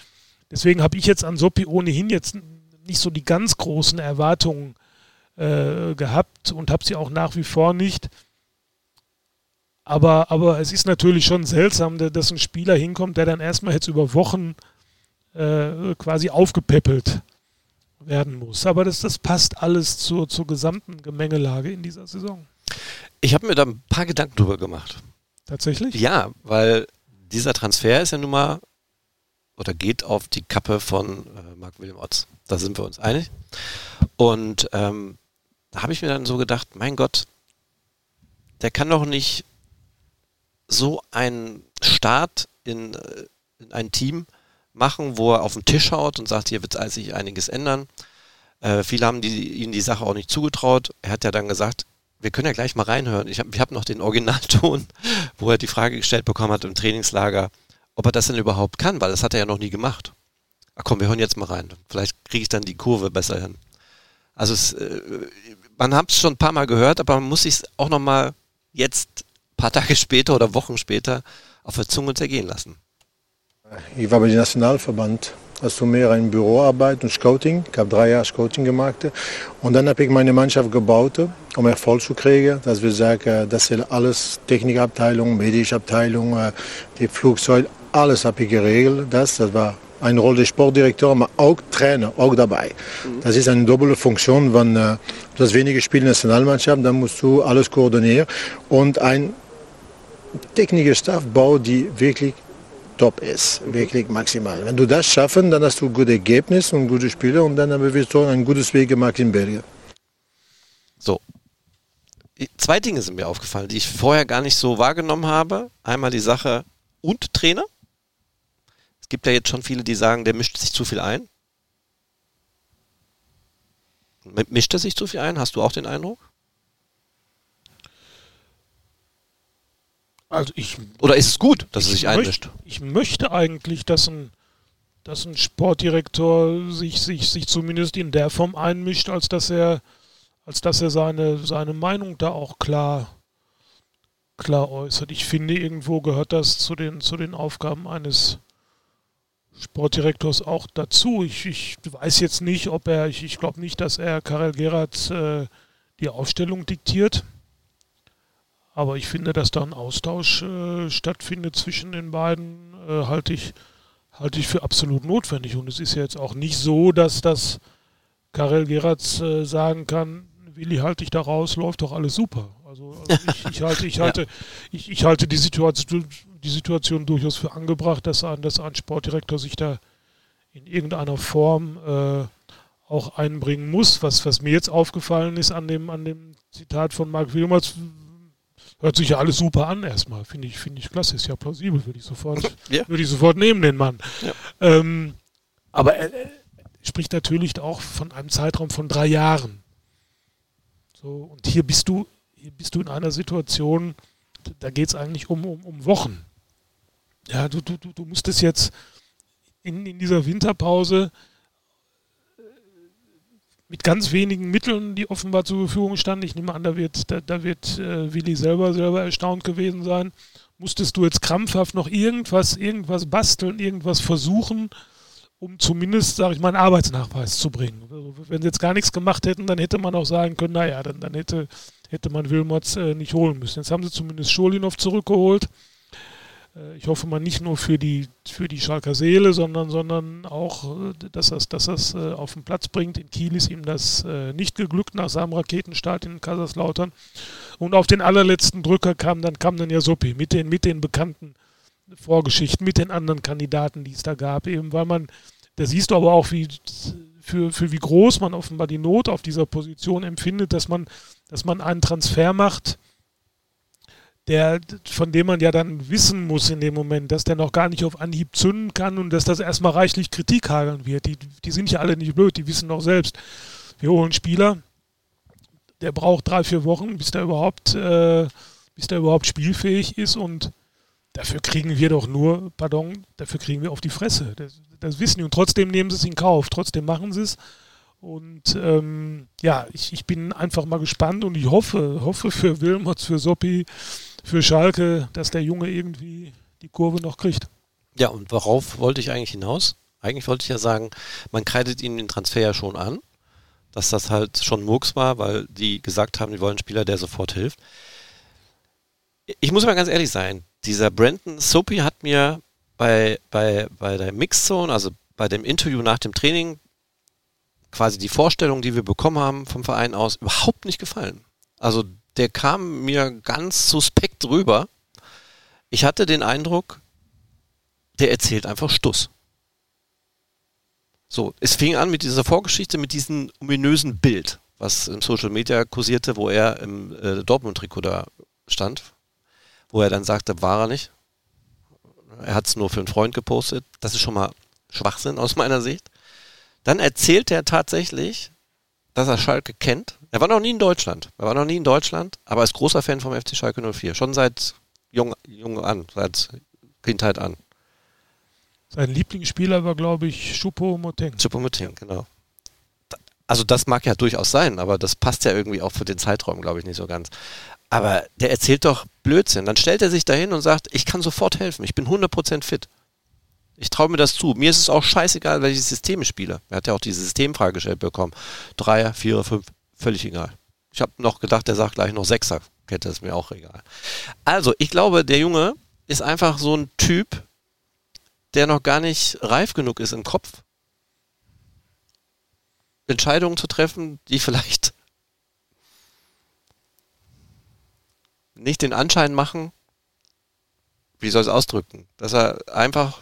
Deswegen habe ich jetzt an Soppi ohnehin jetzt nicht so die ganz großen Erwartungen äh, gehabt und habe sie auch nach wie vor nicht. Aber, aber es ist natürlich schon seltsam, dass ein Spieler hinkommt, der dann erstmal jetzt über Wochen äh, quasi aufgepäppelt werden muss. Aber das, das passt alles zur, zur gesamten Gemengelage in dieser Saison. Ich habe mir da ein paar Gedanken drüber gemacht. Tatsächlich? Ja, weil dieser Transfer ist ja nun mal oder geht auf die Kappe von äh, Marc William Otz. Da sind wir uns einig. Und ähm, da habe ich mir dann so gedacht, mein Gott, der kann doch nicht so einen Start in, äh, in ein Team machen, wo er auf den Tisch haut und sagt, hier wird sich einiges ändern. Äh, viele haben die, ihnen die Sache auch nicht zugetraut. Er hat ja dann gesagt, wir können ja gleich mal reinhören. Ich habe hab noch den Originalton, wo er die Frage gestellt bekommen hat im Trainingslager, ob er das denn überhaupt kann, weil das hat er ja noch nie gemacht. Ach komm, wir hören jetzt mal rein. Vielleicht kriege ich dann die Kurve besser hin. Also es, äh, man hat es schon ein paar Mal gehört, aber man muss sich auch noch mal jetzt paar Tage später oder Wochen später auf der Zunge zergehen lassen. Ich war bei dem Nationalverband. Also mehr in Büroarbeit und Scouting. Ich habe drei Jahre Scouting gemacht. Und dann habe ich meine Mannschaft gebaut, um Erfolg zu kriegen. Dass wir sagen, das ist alles Technikabteilung, medische Abteilung, äh, die Flugzeug, alles habe ich geregelt. Das, das war eine Rolle des Sportdirektors, aber auch Trainer, auch dabei. Mhm. Das ist eine doppelte Funktion, wenn äh, du hast wenige der Nationalmannschaft, dann musst du alles koordinieren und ein technische Staffbau, die wirklich top ist, wirklich maximal. Wenn du das schaffen, dann hast du gute Ergebnisse und gute Spiele und dann haben wir so ein gutes Weg gemacht in Belgien. So. Zwei Dinge sind mir aufgefallen, die ich vorher gar nicht so wahrgenommen habe. Einmal die Sache und Trainer. Es gibt ja jetzt schon viele, die sagen, der mischt sich zu viel ein. Mischt er sich zu viel ein? Hast du auch den Eindruck? Also ich, Oder ist es gut, dass er sich einmischt? Ich möchte eigentlich, dass ein, dass ein Sportdirektor sich, sich, sich zumindest in der Form einmischt, als dass er, als dass er seine, seine Meinung da auch klar, klar äußert. Ich finde, irgendwo gehört das zu den, zu den Aufgaben eines Sportdirektors auch dazu. Ich, ich weiß jetzt nicht, ob er, ich, ich glaube nicht, dass er Karel Gerhardt äh, die Aufstellung diktiert. Aber ich finde, dass da ein Austausch äh, stattfindet zwischen den beiden, äh, halte ich, halte ich für absolut notwendig. Und es ist ja jetzt auch nicht so, dass das Karel Geratz äh, sagen kann, Willi, halte ich da raus, läuft doch alles super. Also, also (laughs) ich, ich, halte, ich halte, ja. ich, ich, halte die Situation, die Situation durchaus für angebracht, dass ein, dass ein Sportdirektor sich da in irgendeiner Form äh, auch einbringen muss. Was, was mir jetzt aufgefallen ist an dem, an dem Zitat von Marc Wilmers, Hört sich ja alles super an erstmal. Finde ich, finde ich klasse, ist ja plausibel, würde ich sofort, (clears throat) ja. würde ich sofort nehmen, den Mann. Ja. Ähm, aber er, er, spricht natürlich auch von einem Zeitraum von drei Jahren. So, und hier bist du, hier bist du in einer Situation, da geht es eigentlich um, um, um Wochen. Ja, du, du, du musst es jetzt in, in dieser Winterpause mit ganz wenigen Mitteln, die offenbar zur Verfügung standen. Ich nehme an, da wird, da, da wird äh, Willi selber selber erstaunt gewesen sein, musstest du jetzt krampfhaft noch irgendwas, irgendwas basteln, irgendwas versuchen, um zumindest, sage ich mal, einen Arbeitsnachweis zu bringen. Also, wenn sie jetzt gar nichts gemacht hätten, dann hätte man auch sagen können, naja, dann, dann hätte, hätte man Wilmots äh, nicht holen müssen. Jetzt haben sie zumindest Scholinov zurückgeholt. Äh, ich hoffe mal nicht nur für die, für die Schalker Seele, sondern, sondern auch, äh, dass es dass das, äh, auf den Platz bringt. In Kiel ist ihm das nicht geglückt nach seinem Raketenstart in Kaiserslautern. Und auf den allerletzten Drücker kam dann, kam dann ja Soppi mit den, mit den bekannten Vorgeschichten, mit den anderen Kandidaten, die es da gab, eben weil man, da siehst du aber auch, wie für, für wie groß man offenbar die Not auf dieser Position empfindet, dass man, dass man einen Transfer macht, der, von dem man ja dann wissen muss in dem Moment, dass der noch gar nicht auf Anhieb zünden kann und dass das erstmal reichlich Kritik hageln wird. Die, die sind ja alle nicht blöd, die wissen doch selbst. Wir holen Spieler, der braucht drei, vier Wochen, bis der überhaupt, äh, bis der überhaupt spielfähig ist und dafür kriegen wir doch nur, pardon, dafür kriegen wir auf die Fresse. Das, das wissen die und trotzdem nehmen sie es in Kauf, trotzdem machen sie es. Und ähm, ja, ich, ich bin einfach mal gespannt und ich hoffe, hoffe für Wilmots, für Soppi, für Schalke, dass der Junge irgendwie die Kurve noch kriegt. Ja, und worauf wollte ich eigentlich hinaus? Eigentlich wollte ich ja sagen, man kreidet ihnen den Transfer ja schon an, dass das halt schon Murks war, weil die gesagt haben, die wollen einen Spieler, der sofort hilft. Ich muss mal ganz ehrlich sein, dieser Brandon Soapy hat mir bei, bei, bei der Mixzone, also bei dem Interview nach dem Training, quasi die Vorstellung, die wir bekommen haben vom Verein aus, überhaupt nicht gefallen. Also der kam mir ganz suspekt rüber. Ich hatte den Eindruck, der erzählt einfach Stuss. So, es fing an mit dieser Vorgeschichte, mit diesem ominösen Bild, was im Social Media kursierte, wo er im äh, Dortmund-Trikot da stand, wo er dann sagte, war er nicht. Er hat es nur für einen Freund gepostet. Das ist schon mal Schwachsinn aus meiner Sicht. Dann erzählt er tatsächlich, dass er Schalke kennt. Er war noch nie in Deutschland. Er war noch nie in Deutschland, aber ist großer Fan vom FC Schalke 04. Schon seit jung, jung an, seit Kindheit an. Sein Lieblingsspieler war, glaube ich, Chupo Moteng. Chupo Moteng, genau. Also das mag ja durchaus sein, aber das passt ja irgendwie auch für den Zeitraum, glaube ich, nicht so ganz. Aber der erzählt doch Blödsinn. Dann stellt er sich dahin und sagt, ich kann sofort helfen, ich bin 100% fit. Ich traue mir das zu. Mir ist es auch scheißegal, welche Systeme spiele. Er hat ja auch diese Systemfrage gestellt bekommen. Dreier, Vierer, Fünf, völlig egal. Ich habe noch gedacht, der sagt gleich noch Sechser. Hätte es mir auch egal. Also, ich glaube, der Junge ist einfach so ein Typ, der noch gar nicht reif genug ist im Kopf, Entscheidungen zu treffen, die vielleicht nicht den Anschein machen, wie soll es ausdrücken, dass er einfach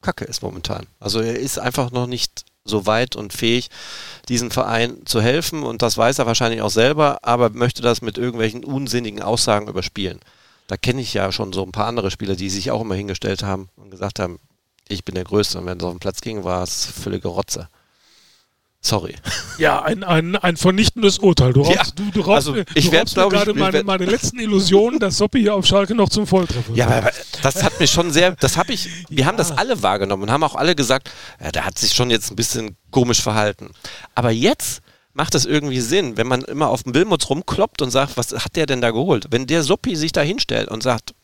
Kacke ist momentan. Also er ist einfach noch nicht so weit und fähig, diesem Verein zu helfen und das weiß er wahrscheinlich auch selber, aber möchte das mit irgendwelchen unsinnigen Aussagen überspielen. Da kenne ich ja schon so ein paar andere Spieler, die sich auch immer hingestellt haben und gesagt haben, ich bin der Größte und wenn es auf den Platz ging, war es völlige Rotze. Sorry. Ja, ein, ein, ein vernichtendes Urteil. Du raubst, ja, du, du raubst, also ich du raubst gerade meine, meine letzten Illusionen, dass Soppi hier auf Schalke noch zum Volltreffer Ja, aber das hat mich schon sehr, das habe ich, (laughs) wir ja. haben das alle wahrgenommen und haben auch alle gesagt, ja, der hat sich schon jetzt ein bisschen komisch verhalten. Aber jetzt macht das irgendwie Sinn, wenn man immer auf dem Wilmots rumkloppt und sagt, was hat der denn da geholt? Wenn der Soppi sich da hinstellt und sagt,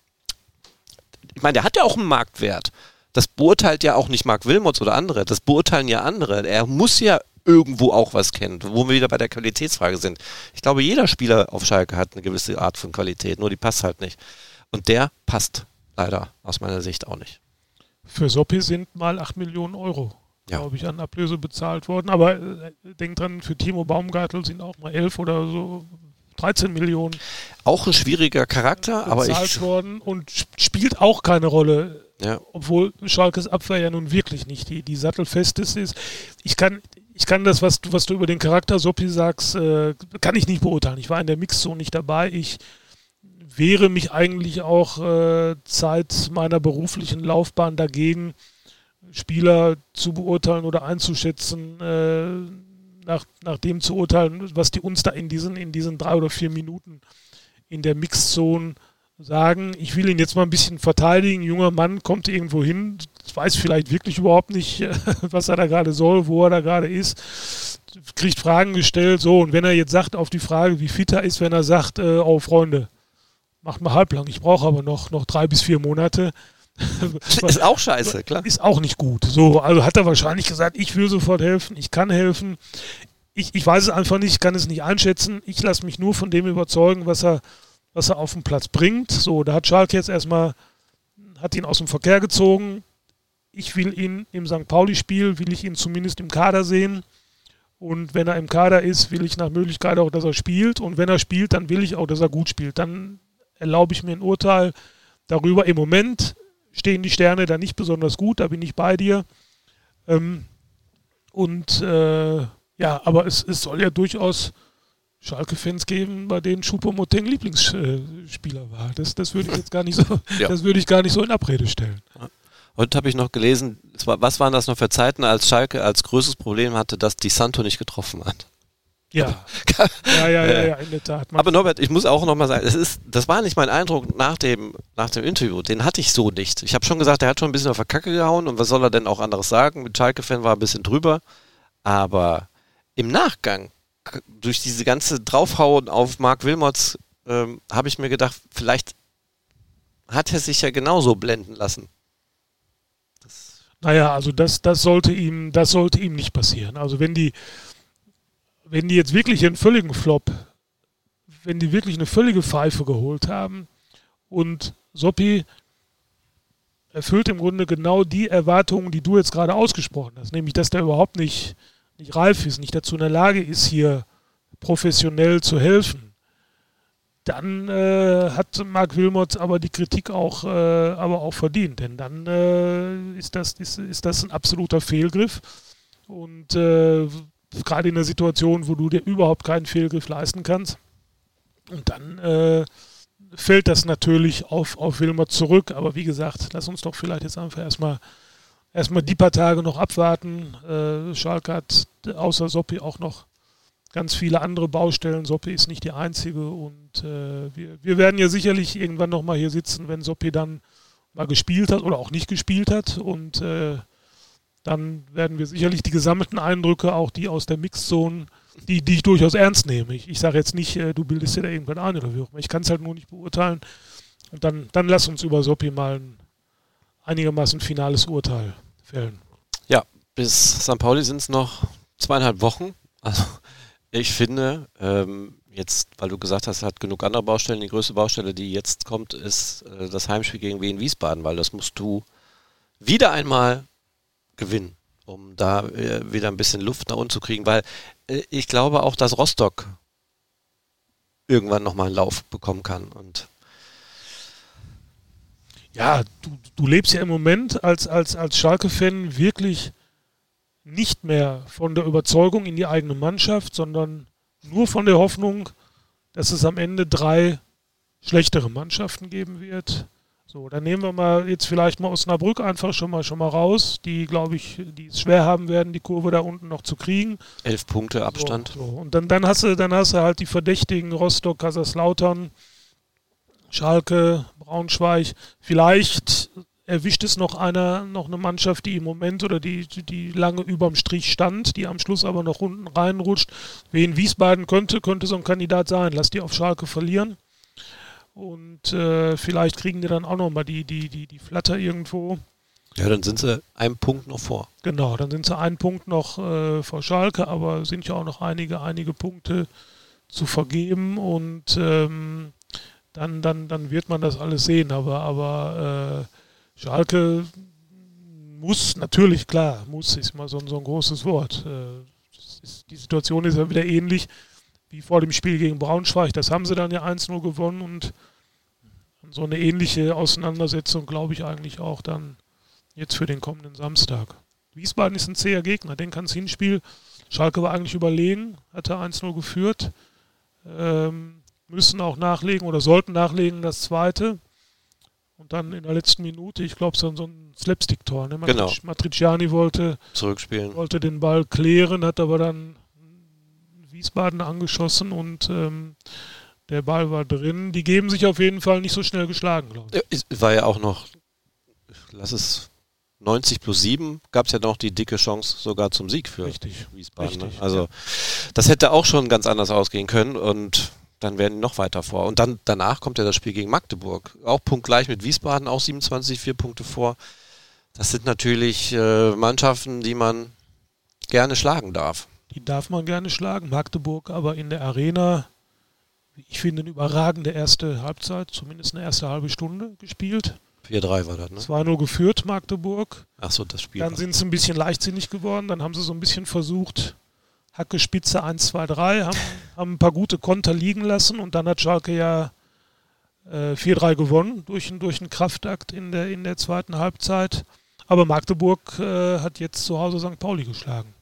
ich meine, der hat ja auch einen Marktwert. Das beurteilt ja auch nicht Marc Wilmots oder andere, das beurteilen ja andere. Er muss ja irgendwo auch was kennt, wo wir wieder bei der Qualitätsfrage sind. Ich glaube, jeder Spieler auf Schalke hat eine gewisse Art von Qualität, nur die passt halt nicht. Und der passt leider aus meiner Sicht auch nicht. Für Soppi sind mal 8 Millionen Euro, ja. glaube ich, an Ablöse bezahlt worden. Aber äh, denk dran, für Timo Baumgartel sind auch mal 11 oder so 13 Millionen. Auch ein schwieriger Charakter, aber ich. worden und spielt auch keine Rolle. Ja. Obwohl Schalkes Abwehr ja nun wirklich nicht die, die sattelfesteste ist. Ich kann, ich kann das, was du, was du über den Charakter Soppi sagst, äh, kann ich nicht beurteilen. Ich war in der Mixzone nicht dabei. Ich wehre mich eigentlich auch äh, seit meiner beruflichen Laufbahn dagegen, Spieler zu beurteilen oder einzuschätzen, äh, nach, nach dem zu urteilen, was die uns da in diesen, in diesen drei oder vier Minuten in der Mixzone sagen, ich will ihn jetzt mal ein bisschen verteidigen. Junger Mann kommt irgendwo hin, weiß vielleicht wirklich überhaupt nicht, (laughs) was er da gerade soll, wo er da gerade ist, kriegt Fragen gestellt, so. Und wenn er jetzt sagt auf die Frage, wie fit er ist, wenn er sagt, äh, oh Freunde, macht mal halblang. Ich brauche aber noch, noch drei bis vier Monate. (laughs) ist auch scheiße, klar. Ist auch nicht gut. So, also hat er wahrscheinlich gesagt, ich will sofort helfen, ich kann helfen. Ich, ich weiß es einfach nicht, ich kann es nicht einschätzen. Ich lasse mich nur von dem überzeugen, was er, was er auf den Platz bringt. So, da hat Schalke jetzt erstmal, hat ihn aus dem Verkehr gezogen. Ich will ihn im St. Pauli-Spiel, will ich ihn zumindest im Kader sehen. Und wenn er im Kader ist, will ich nach Möglichkeit auch, dass er spielt. Und wenn er spielt, dann will ich auch, dass er gut spielt. Dann erlaube ich mir ein Urteil darüber. Im Moment stehen die Sterne da nicht besonders gut, da bin ich bei dir. Ähm, und äh, ja, aber es, es soll ja durchaus Schalke-Fans geben, bei denen Choupo-Moteng Lieblingsspieler war. Das, das würde ich jetzt gar nicht so, ja. das würde ich gar nicht so in Abrede stellen. Heute habe ich noch gelesen, was waren das noch für Zeiten, als Schalke als größtes Problem hatte, dass die Santo nicht getroffen hat. Ja. (laughs) ja, ja, ja, ja, in der Tat. Aber Norbert, ich muss auch nochmal sagen, es ist, das war nicht mein Eindruck nach dem, nach dem Interview. Den hatte ich so nicht. Ich habe schon gesagt, er hat schon ein bisschen auf der Kacke gehauen und was soll er denn auch anderes sagen? Mit Schalke-Fan war ein bisschen drüber. Aber im Nachgang, durch diese ganze Draufhauen auf Mark Wilmots, ähm, habe ich mir gedacht, vielleicht hat er sich ja genauso blenden lassen. Naja, also das, das sollte ihm, das sollte ihm nicht passieren. Also wenn die, wenn die jetzt wirklich einen völligen Flop, wenn die wirklich eine völlige Pfeife geholt haben und Soppi erfüllt im Grunde genau die Erwartungen, die du jetzt gerade ausgesprochen hast, nämlich dass der überhaupt nicht, nicht reif ist, nicht dazu in der Lage ist, hier professionell zu helfen, dann äh, hat Marc Wilmots aber die Kritik auch, äh, aber auch verdient, denn dann äh, ist, das, ist, ist das ein absoluter Fehlgriff und äh, gerade in der Situation, wo du dir überhaupt keinen Fehlgriff leisten kannst. Und dann äh, fällt das natürlich auf, auf Wilmer zurück. Aber wie gesagt, lass uns doch vielleicht jetzt einfach erstmal erstmal die paar Tage noch abwarten. Äh, Schalke hat außer Soppi auch noch ganz viele andere Baustellen. Soppi ist nicht die einzige und äh, wir, wir werden ja sicherlich irgendwann nochmal hier sitzen, wenn Soppi dann mal gespielt hat oder auch nicht gespielt hat und äh, dann werden wir sicherlich die gesammelten Eindrücke, auch die aus der Mixzone, die, die ich durchaus ernst nehme. Ich, ich sage jetzt nicht, äh, du bildest dir da irgendwann ein oder wie auch immer. Ich kann es halt nur nicht beurteilen. Und dann, dann lass uns über Soppi mal ein einigermaßen finales Urteil fällen. Ja, bis St. Pauli sind es noch zweieinhalb Wochen. Also ich finde, ähm, jetzt, weil du gesagt hast, hat genug andere Baustellen. Die größte Baustelle, die jetzt kommt, ist äh, das Heimspiel gegen Wien Wiesbaden, weil das musst du wieder einmal gewinnen, um da äh, wieder ein bisschen Luft nach unten zu kriegen, weil äh, ich glaube auch, dass Rostock irgendwann nochmal einen Lauf bekommen kann und ja, du, du lebst ja im Moment als, als, als Schalke-Fan wirklich nicht mehr von der Überzeugung in die eigene Mannschaft, sondern nur von der Hoffnung, dass es am Ende drei schlechtere Mannschaften geben wird, so, dann nehmen wir mal jetzt vielleicht mal Osnabrück einfach schon mal schon mal raus, die glaube ich, die es schwer haben werden, die Kurve da unten noch zu kriegen. Elf Punkte Abstand. So, so. Und dann, dann hast du, dann hast du halt die Verdächtigen Rostock, Kaiserslautern, Schalke, Braunschweig. Vielleicht erwischt es noch einer, noch eine Mannschaft, die im Moment oder die, die lange überm Strich stand, die am Schluss aber noch unten reinrutscht. Wen Wiesbaden könnte, könnte so ein Kandidat sein. Lass die auf Schalke verlieren. Und äh, vielleicht kriegen die dann auch nochmal die, die, die, die Flatter irgendwo. Ja, dann sind sie einen Punkt noch vor. Genau, dann sind sie einen Punkt noch äh, vor Schalke, aber sind ja auch noch einige, einige Punkte zu vergeben und ähm, dann, dann, dann wird man das alles sehen. Aber, aber äh, Schalke muss natürlich, klar, muss ist immer so, so ein großes Wort. Äh, ist, die Situation ist ja wieder ähnlich wie vor dem Spiel gegen Braunschweig. Das haben sie dann ja 1-0 gewonnen und so eine ähnliche Auseinandersetzung glaube ich eigentlich auch dann jetzt für den kommenden Samstag. Wiesbaden ist ein zäher Gegner, denk ans Hinspiel. Schalke war eigentlich überlegen, hatte 1-0 geführt. Ähm, müssen auch nachlegen oder sollten nachlegen das zweite. Und dann in der letzten Minute, ich glaube, so, so ein Slapstick-Tor. Ne? Genau. Matriciani wollte, Zurückspielen. wollte den Ball klären, hat aber dann Wiesbaden angeschossen und ähm, der Ball war drin. Die geben sich auf jeden Fall nicht so schnell geschlagen, glaube ich. Es war ja auch noch, lass es 90 plus 7, gab es ja noch die dicke Chance sogar zum Sieg für Richtig. Wiesbaden. Ne? Richtig, ne? Also ja. das hätte auch schon ganz anders ausgehen können und dann werden die noch weiter vor. Und dann danach kommt ja das Spiel gegen Magdeburg. Auch punktgleich mit Wiesbaden, auch 27, vier Punkte vor. Das sind natürlich äh, Mannschaften, die man gerne schlagen darf. Die darf man gerne schlagen. Magdeburg aber in der Arena, ich finde, eine überragende erste Halbzeit, zumindest eine erste halbe Stunde gespielt. 4-3 war das, ne? Es war nur geführt, Magdeburg. Ach so, das Spiel. Dann sind sie ein bisschen leichtsinnig geworden. Dann haben sie so ein bisschen versucht, Hacke Spitze 1, 2, 3, haben, haben ein paar gute Konter liegen lassen und dann hat Schalke ja äh, 4-3 gewonnen durch, durch einen Kraftakt in der, in der zweiten Halbzeit. Aber Magdeburg äh, hat jetzt zu Hause St. Pauli geschlagen.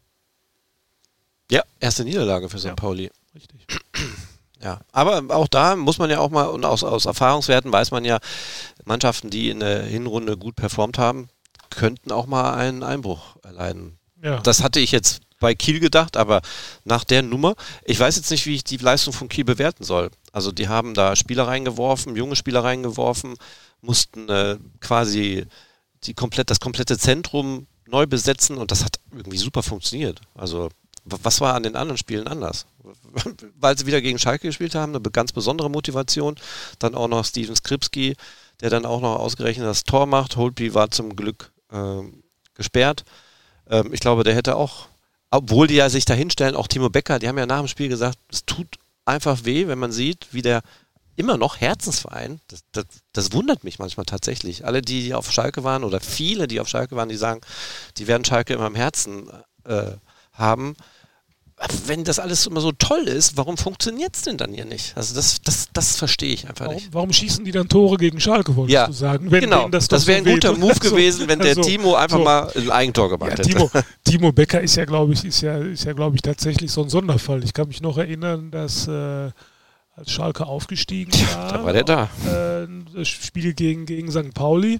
Ja, erste Niederlage für St. Ja. Pauli. Richtig. (clears throat) Ja, aber auch da muss man ja auch mal, und aus, aus Erfahrungswerten weiß man ja, Mannschaften, die in der Hinrunde gut performt haben, könnten auch mal einen Einbruch erleiden. Ja. Das hatte ich jetzt bei Kiel gedacht, aber nach der Nummer, ich weiß jetzt nicht, wie ich die Leistung von Kiel bewerten soll. Also die haben da Spieler reingeworfen, junge Spieler reingeworfen, mussten äh, quasi die komplett, das komplette Zentrum neu besetzen und das hat irgendwie super funktioniert. Also was war an den anderen Spielen anders? (laughs) Weil sie wieder gegen Schalke gespielt haben, eine ganz besondere Motivation. Dann auch noch Steven Skripski, der dann auch noch ausgerechnet das Tor macht. Holtby war zum Glück ähm, gesperrt. Ähm, ich glaube, der hätte auch, obwohl die ja sich da hinstellen, auch Timo Becker, die haben ja nach dem Spiel gesagt, es tut einfach weh, wenn man sieht, wie der immer noch Herzensverein, das, das, das wundert mich manchmal tatsächlich. Alle, die auf Schalke waren oder viele, die auf Schalke waren, die sagen, die werden Schalke immer im Herzen äh, haben. Wenn das alles immer so toll ist, warum funktioniert es denn dann hier nicht? Also das, das, das verstehe ich einfach Warum, nicht. warum schießen die dann Tore gegen Schalke, wolltest Ja, du sagen? Wenn genau, das, doch wäre ein guter. Move (laughs) Also, gewesen, wenn der also, Timo einfach so. mal ein Eigentor gemacht Ja, hätte. Timo, (laughs) Timo Becker ist ja, glaube ich, ist ja, ist ja, glaube ich, tatsächlich so ein Sonderfall. Ich kann mich noch erinnern, dass äh, als Schalke aufgestiegen war, da war der da. Äh, das Spiel gegen, gegen St. Pauli.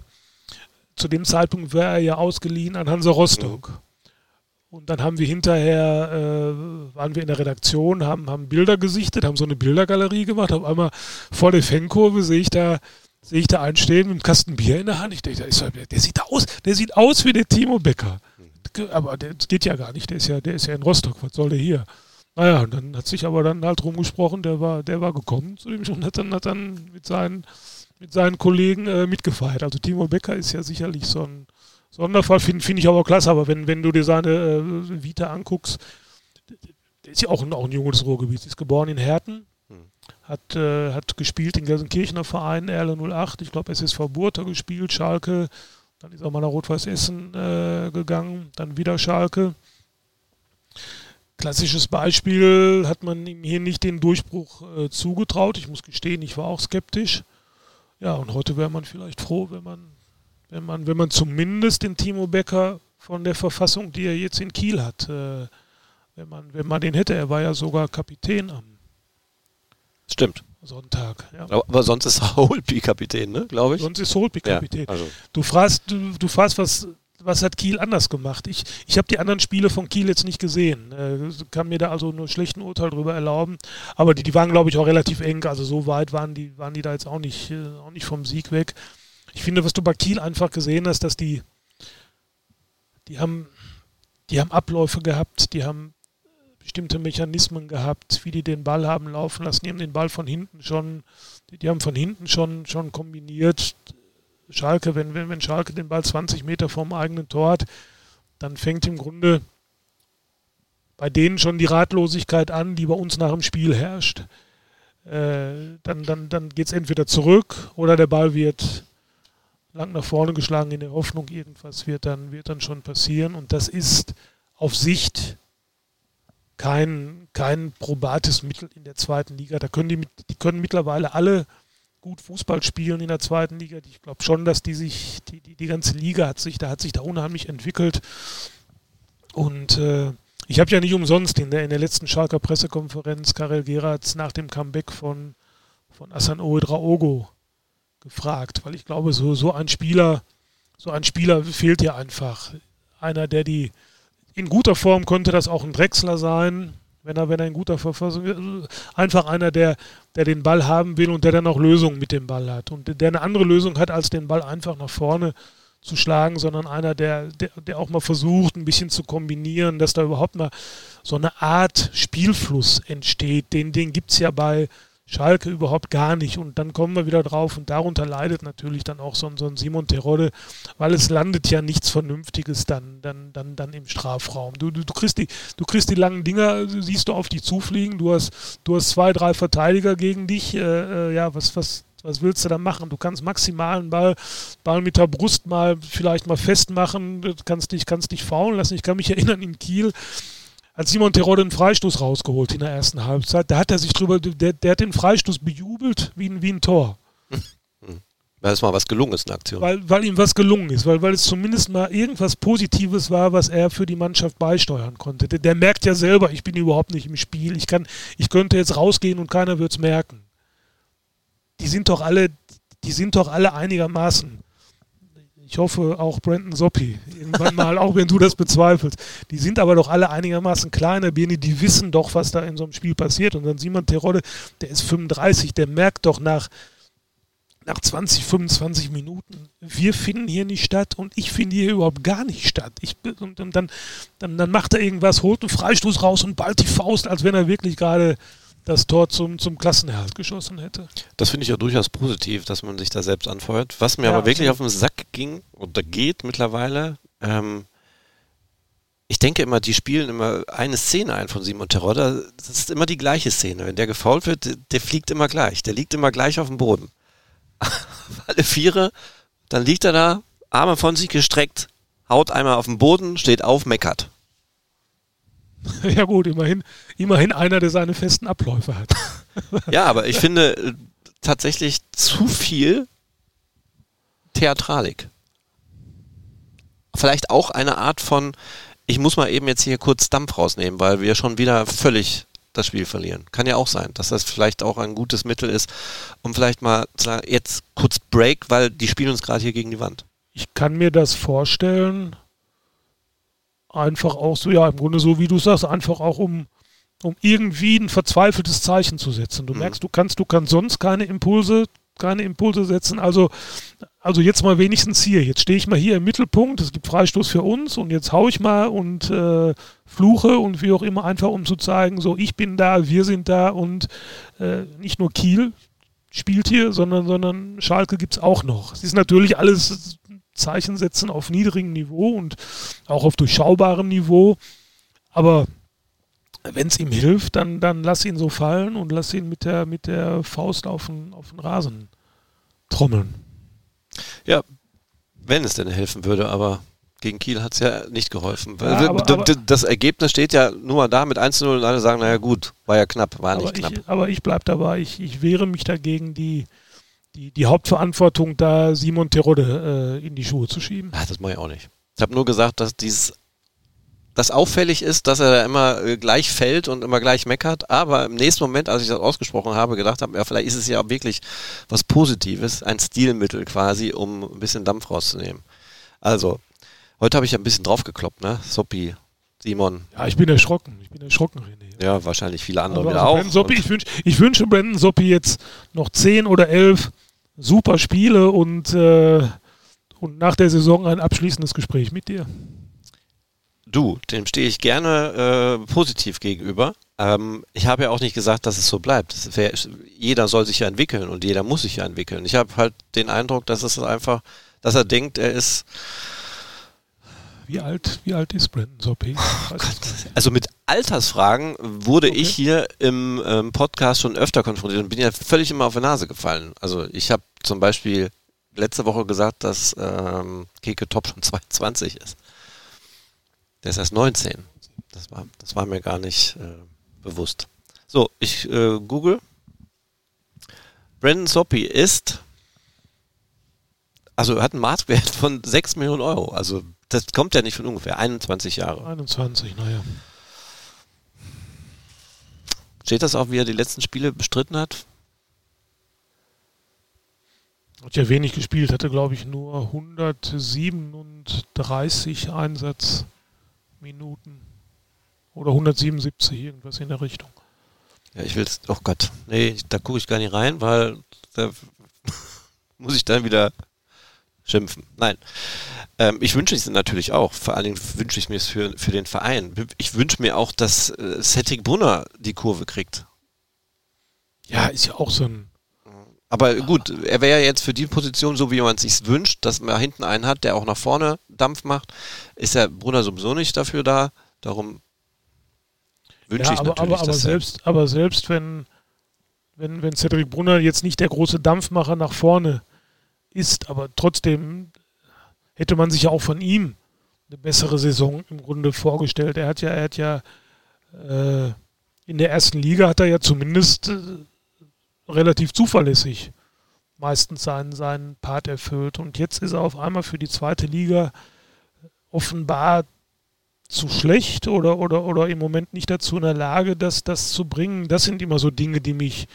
Zu dem Zeitpunkt war er ja ausgeliehen an Hansa Rostock. Und dann haben wir hinterher, äh, waren wir in der Redaktion, haben, haben Bilder gesichtet, haben so eine Bildergalerie gemacht. Auf einmal vor der Fankurve sehe ich da, sehe ich da einen stehen mit einem Kasten Bier in der Hand. Ich denke, er- der, sieht aus, der sieht aus wie der Timo Becker. Aber das geht ja gar nicht, der ist ja, der ist ja in Rostock, was soll der hier? Naja, und dann hat sich aber dann halt rumgesprochen, der war, der war gekommen zu dem und hat dann, hat dann mit seinen, mit seinen Kollegen äh, mitgefeiert. Also Timo Becker ist ja sicherlich so ein Sonderfall, finde find ich aber auch klasse, aber wenn, wenn du dir seine äh, Vita anguckst, der ist ja auch ein, auch ein junges Ruhrgebiet, ist geboren in Herten, Hm. hat, äh, hat gespielt in Gelsenkirchener Verein, Erle 08, ich glaube SSV Burta gespielt, Schalke, dann ist er mal nach Rot-Weiß Essen äh, gegangen, dann wieder Schalke. Klassisches Beispiel hat man ihm hier nicht den Durchbruch äh, zugetraut. Ich muss gestehen, ich war auch skeptisch. Ja, und heute wäre man vielleicht froh, wenn man, wenn man, wenn man zumindest den Timo Becker von der Verfassung, die er jetzt in Kiel hat, äh, wenn man, wenn man den hätte. Er war ja sogar Kapitän am Stimmt. Sonntag. Ja. Aber, sonst ist (laughs) Holby Kapitän, ne? glaube ich. Sonst ist Holtby Kapitän. Ja, also. Du fragst, du, du fragst, was, was hat Kiel anders gemacht? Ich, ich habe die anderen Spiele von Kiel jetzt nicht gesehen. Äh, kann mir da also nur schlechten Urteil drüber erlauben. Aber die, die waren, glaube ich, auch relativ eng. Also so weit waren die, waren die da jetzt auch nicht, äh, auch nicht vom Sieg weg. Ich finde, was du bei Kiel einfach gesehen hast, dass die, die haben, die haben Abläufe gehabt, die haben bestimmte Mechanismen gehabt, wie die den Ball haben laufen lassen. Die haben den Ball von hinten schon, die, haben von hinten schon, schon kombiniert. Schalke, wenn, wenn, wenn Schalke den Ball 20 Meter vom eigenen Tor hat, dann fängt im Grunde bei denen schon die Ratlosigkeit an, die bei uns nach dem Spiel herrscht. Äh, dann dann, dann geht es entweder zurück oder der Ball wird lang nach vorne geschlagen in der Hoffnung, irgendwas wird dann, wird dann schon passieren. Und das ist auf Sicht kein, kein probates Mittel in der zweiten Liga. Da können die, die können mittlerweile alle gut Fußball spielen in der zweiten Liga. Ich glaube schon, dass die sich, die, die, die ganze Liga hat sich, da hat sich da unheimlich entwickelt. Und äh, ich habe ja nicht umsonst in der, in der letzten Schalker Pressekonferenz Karel Geratz nach dem Comeback von, von Asan Oedraogo gefragt, weil ich glaube, so, so ein Spieler, so ein Spieler fehlt ja einfach. Einer, der die in guter Form könnte das auch ein Drechsler sein, wenn er, wenn er in guter Verfassung ist. Einfach einer, der, der den Ball haben will und der dann auch Lösungen mit dem Ball hat. Und der eine andere Lösung hat, als den Ball einfach nach vorne zu schlagen, sondern einer, der, der, der auch mal versucht, ein bisschen zu kombinieren, dass da überhaupt mal so eine Art Spielfluss entsteht. Den, den gibt es ja bei Schalke überhaupt gar nicht. Und dann kommen wir wieder drauf und darunter leidet natürlich dann auch so, so ein Simon Terodde, weil es landet ja nichts Vernünftiges dann, dann, dann, dann im Strafraum. Du, du, du, kriegst die, du kriegst die langen Dinger, siehst du auf dich zufliegen, du hast, du hast zwei, drei Verteidiger gegen dich. Äh, äh, ja, was, was, was willst du da machen? Du kannst maximal einen Ball, Ball mit der Brust mal vielleicht mal festmachen, kannst dich, kannst dich faulen lassen. Ich kann mich erinnern in Kiel, hat Simon Terodde einen Freistoß rausgeholt in der ersten Halbzeit. Da hat er sich drüber, der, der hat den Freistoß bejubelt wie ein, wie ein Tor. (laughs) Weil es mal was gelungen ist, eine Aktion. Weil, weil ihm was gelungen ist, weil, weil es zumindest mal irgendwas Positives war, was er für die Mannschaft beisteuern konnte. Der, der merkt ja selber, ich bin überhaupt nicht im Spiel. Ich, kann, ich könnte jetzt rausgehen und keiner wird es merken. Die sind doch alle, die sind doch alle einigermaßen ich hoffe auch Brandon Soppi irgendwann mal, auch wenn du das bezweifelst. Die sind aber doch alle einigermaßen kleine Birni, die wissen doch, was da in so einem Spiel passiert. Und dann Simon Terodde, der ist 35, der merkt doch nach, nach 20, 25 Minuten, wir finden hier nicht statt und ich finde hier überhaupt gar nicht statt. Ich, und, und dann, dann, dann macht er irgendwas, holt einen Freistoß raus und ballt die Faust, als wenn er wirklich gerade das Tor zum, zum Klassenerhalt geschossen hätte. Das finde ich ja durchaus positiv, dass man sich da selbst anfeuert. Was mir ja, aber wirklich auf den Sack ging oder geht mittlerweile, ähm, ich denke immer, die spielen immer eine Szene ein von Simon Terodda. Das ist immer die gleiche Szene. Wenn der gefault wird, der fliegt immer gleich. Der liegt immer gleich auf dem Boden. (laughs) Alle Viere, dann liegt er da, Arme von sich gestreckt, haut einmal auf den Boden, steht auf, meckert. (laughs) Ja gut, immerhin, immerhin einer, der seine festen Abläufe hat. (laughs) ja, aber ich finde äh, tatsächlich zu viel Theatralik. Vielleicht auch eine Art von, ich muss mal eben jetzt hier kurz Dampf rausnehmen, weil wir schon wieder völlig das Spiel verlieren. Kann ja auch sein, dass das vielleicht auch ein gutes Mittel ist, um vielleicht mal zu sagen, jetzt kurz Break, weil die spielen uns gerade hier gegen die Wand. Ich kann mir das vorstellen, einfach auch so, ja, im Grunde so, wie du sagst, einfach auch um, um irgendwie ein verzweifeltes Zeichen zu setzen. Du mhm. merkst, du kannst, du kannst sonst keine Impulse, keine Impulse setzen. Also, also jetzt mal wenigstens hier. Jetzt stehe ich mal hier im Mittelpunkt. Es gibt Freistoß für uns und jetzt hau ich mal und äh, fluche und wie auch immer einfach, um zu zeigen, so ich bin da, wir sind da und äh, nicht nur Kiel spielt hier, sondern, sondern Schalke gibt es auch noch. Es ist natürlich alles Zeichen setzen auf niedrigem Niveau und auch auf durchschaubarem Niveau. Aber wenn es ihm hilft, dann, dann lass ihn so fallen und lass ihn mit der, mit der Faust auf den, auf den Rasen trommeln. Ja, wenn es denn helfen würde, aber gegen Kiel hat es ja nicht geholfen. Ja, aber, aber, das Ergebnis steht ja nur mal da mit 1-0 und alle sagen, naja gut, war ja knapp, war nicht knapp. Ich, aber ich bleibe dabei, ich, ich wehre mich dagegen, die, die, die Hauptverantwortung da Simon Terodde äh, in die Schuhe zu schieben. Ach, das mache ich auch nicht. Ich habe nur gesagt, dass dieses das auffällig ist, dass er da immer äh, gleich fällt und immer gleich meckert, aber im nächsten Moment, als ich das ausgesprochen habe, gedacht habe, ja, vielleicht ist es ja wirklich was Positives, ein Stilmittel quasi, um ein bisschen Dampf rauszunehmen. Also, heute habe ich ein bisschen draufgekloppt, ne? Soppi, Simon. Ja, ich bin erschrocken. Ich bin erschrocken, René. Ja, wahrscheinlich viele andere also, wieder also auch. Soppi, ich, wünsch, ich wünsche Brandon Soppi jetzt noch zehn oder elf super Spiele und, äh, und nach der Saison ein abschließendes Gespräch mit dir. Du, dem stehe ich gerne äh, positiv gegenüber. Ähm, ich habe ja auch nicht gesagt, dass es so bleibt. Wär, jeder soll sich ja entwickeln und jeder muss sich ja entwickeln. Ich habe halt den Eindruck, dass es einfach, dass er denkt, er ist wie alt, wie alt ist Brandon Soppé? Oh also mit Altersfragen wurde okay. ich hier im ähm, Podcast schon öfter konfrontiert und bin ja völlig immer auf die Nase gefallen. Also ich habe zum Beispiel letzte Woche gesagt, dass ähm, Keke Top schon 22 ist. Der ist erst 19. Das war, das war mir gar nicht äh, bewusst. So, ich äh, google. Brandon Soppy ist, also hat einen Marktwert von 6 Millionen Euro. Also das kommt ja nicht von ungefähr. 21 Jahre. 21, naja. Steht das auch, wie er die letzten Spiele bestritten hat? Hat ja wenig gespielt, hatte glaube ich nur 137 Einsatzminuten. Oder 177, irgendwas in der Richtung. Ja, ich will es, oh Gott, nee, da gucke ich gar nicht rein, weil da (laughs) muss ich dann wieder schimpfen. Nein. Ähm, ich wünsche es natürlich auch. Vor allen Dingen wünsche ich mir es für, für den Verein. Ich wünsche mir auch, dass äh, Cedric Brunner die Kurve kriegt. Ja, ist ja auch so ein. Aber gut, er wäre ja jetzt für die Position, so wie man es sich wünscht, dass man hinten einen hat, der auch nach vorne Dampf macht, ist der Brunner sowieso nicht dafür da. Darum wünsche ja, ich aber, natürlich, aber, aber dass selbst, aber selbst wenn, wenn, wenn Cedric Brunner jetzt nicht der große Dampfmacher nach vorne ist, aber trotzdem hätte man sich auch von ihm eine bessere Saison im Grunde vorgestellt. Er hat ja, er hat ja äh, in der ersten Liga hat er ja zumindest äh, relativ zuverlässig meistens seinen, seinen Part erfüllt. Und jetzt ist er auf einmal für die zweite Liga offenbar zu schlecht oder, oder, oder im Moment nicht dazu in der Lage, das, das zu bringen. Das sind immer so Dinge, die mich,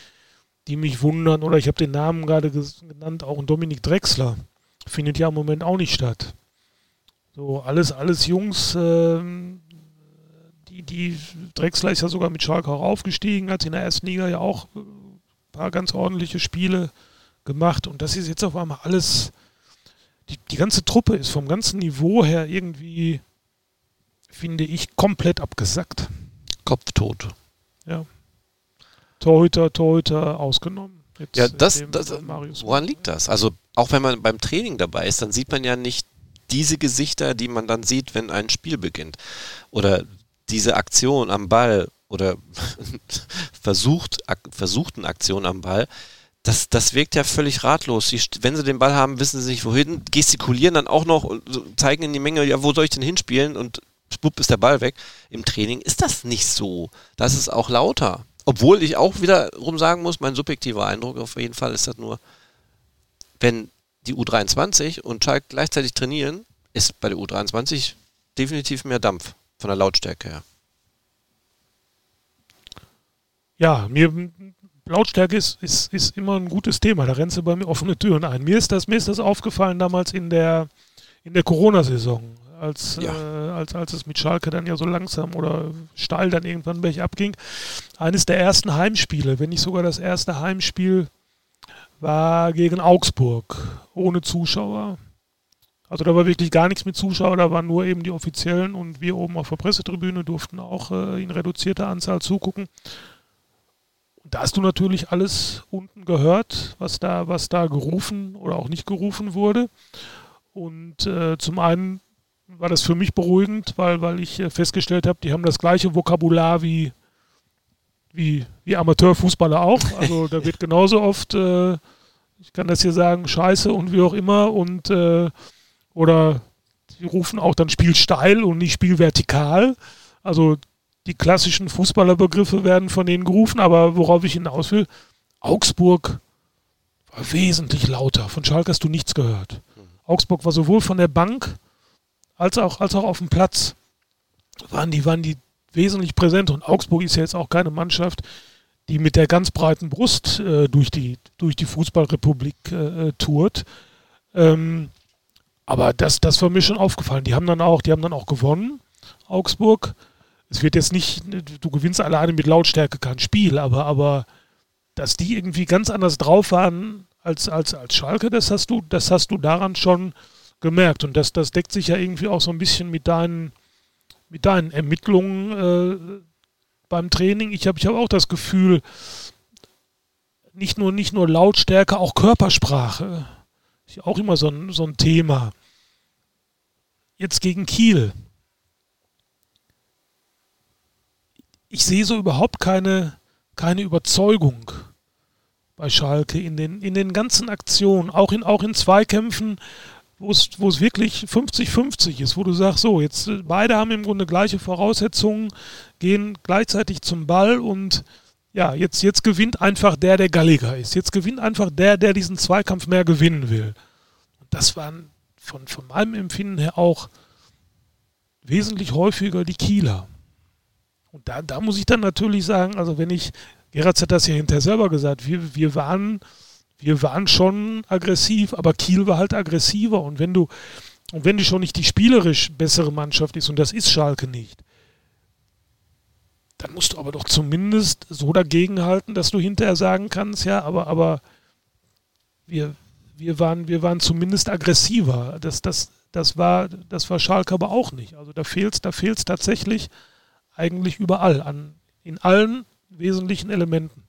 die mich wundern. Oder ich habe den Namen gerade genannt, auch ein Dominik Drexler. Findet ja im Moment auch nicht statt. So, alles, alles Jungs, ähm, die, die Drexler ist ja sogar mit Schalke auch aufgestiegen, hat in der ersten Liga ja auch ein paar ganz ordentliche Spiele gemacht. Und das ist jetzt auf einmal alles, die, die ganze Truppe ist vom ganzen Niveau her irgendwie, finde ich, komplett abgesackt. Kopftot. Ja. Torhüter, Torhüter ausgenommen. Jetzt ja, das, das woran liegt das? Also auch wenn man beim Training dabei ist, dann sieht man ja nicht diese Gesichter, die man dann sieht, wenn ein Spiel beginnt. Oder diese Aktion am Ball oder (laughs) versucht, ak versuchten Aktion am Ball, das, das wirkt ja völlig ratlos. Sie, wenn sie den Ball haben, wissen sie nicht wohin, gestikulieren dann auch noch und zeigen in die Menge, ja, wo soll ich denn hinspielen? Und spupp ist der Ball weg. Im Training ist das nicht so. Das ist auch lauter. Obwohl ich auch wiederum sagen muss, mein subjektiver Eindruck auf jeden Fall ist das nur, wenn die U23 und Schalke gleichzeitig trainieren, ist bei der U23 definitiv mehr Dampf von der Lautstärke her. Ja, mir Lautstärke ist, ist, ist immer ein gutes Thema. Da rennst du bei mir offene Türen ein. Mir ist das, mir ist das aufgefallen damals in der, in der Corona-Saison, als, ja. äh, als, als es mit Schalke dann ja so langsam oder steil dann irgendwann bergab ging. Eines der ersten Heimspiele, wenn nicht sogar das erste Heimspiel, war gegen Augsburg, ohne Zuschauer. Also da war wirklich gar nichts mit Zuschauern, da waren nur eben die Offiziellen und wir oben auf der Pressetribüne durften auch äh, in reduzierter Anzahl zugucken da hast du natürlich alles unten gehört, was da, was da gerufen oder auch nicht gerufen wurde. Und äh, zum einen war das für mich beruhigend, weil, weil ich äh, festgestellt habe, die haben das gleiche Vokabular wie, wie, wie Amateurfußballer auch. Also da wird (laughs) genauso oft, äh, ich kann das hier sagen, Scheiße und wie auch immer und äh, oder die rufen auch dann Spiel steil und nicht Spiel vertikal. Also die klassischen Fußballerbegriffe werden von denen gerufen, aber worauf ich hinaus will, Augsburg war wesentlich lauter. Von Schalke hast du nichts gehört. Mhm. Augsburg war sowohl von der Bank als auch, als auch auf dem Platz waren die, waren die wesentlich präsent. Und Augsburg ist ja jetzt auch keine Mannschaft, die mit der ganz breiten Brust äh, durch, die, durch die Fußballrepublik äh, äh tourt. Ähm, aber das, das war mir schon aufgefallen. Die haben dann auch, die haben dann auch gewonnen, Augsburg es wird jetzt nicht, du gewinnst alleine mit Lautstärke kein Spiel, aber, aber dass die irgendwie ganz anders drauf waren als, als, als Schalke, das hast du, das hast du daran schon gemerkt. Und das, das deckt sich ja irgendwie auch so ein bisschen mit deinen, mit deinen Ermittlungen äh, beim Training. Ich habe ich hab auch das Gefühl, nicht nur, nicht nur Lautstärke, auch Körpersprache. Ist auch immer so ein, so ein Thema. Jetzt gegen Kiel. ich sehe so überhaupt keine, keine Überzeugung bei Schalke in den, in den ganzen Aktionen, auch in, auch in Zweikämpfen, wo es, wirklich 50-50 ist, wo du sagst, so, jetzt äh, beide haben im Grunde gleiche Voraussetzungen, gehen gleichzeitig zum Ball und ja, jetzt, jetzt gewinnt einfach der, der galliger ist. Jetzt gewinnt einfach der, der diesen Zweikampf mehr gewinnen will. Und das waren von, von meinem Empfinden her auch wesentlich häufiger die Kieler. Und da, da muss ich dann natürlich sagen, also wenn ich, Gerard hat das ja hinterher selber gesagt, wir, wir waren, wir waren schon aggressiv, aber Kiel war halt aggressiver. Und wenn du, und wenn die schon nicht die spielerisch bessere Mannschaft ist, und das ist Schalke nicht, dann musst du aber doch zumindest so dagegenhalten, dass du hinterher sagen kannst, ja, aber, aber wir, wir, waren, wir waren zumindest aggressiver. Das, das, das, war, das war Schalke aber auch nicht. Also da fehlt es da fehlt's tatsächlich eigentlich überall, an, in allen wesentlichen Elementen.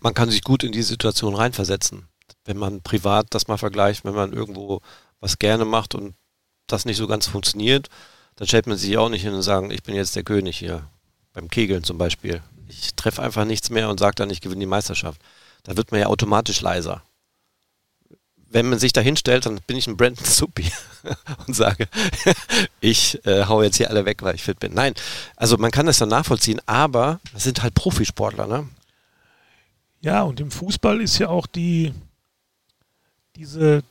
Man kann sich gut in die Situation reinversetzen. Wenn man privat das mal vergleicht, wenn man irgendwo was gerne macht und das nicht so ganz funktioniert, dann stellt man sich auch nicht hin und sagt, ich bin jetzt der König hier. Beim Kegeln zum Beispiel. Ich treffe einfach nichts mehr und sage dann, ich gewinne die Meisterschaft. Da wird man ja automatisch leiser. Wenn man sich da hinstellt, dann bin ich ein Brandon (laughs) Suppi (laughs) und sage, (laughs) ich äh, hau jetzt hier alle weg, weil ich fit bin. Nein, also man kann das dann nachvollziehen, aber das sind halt Profisportler, ne? Ja, und im Fußball ist ja auch die, diese,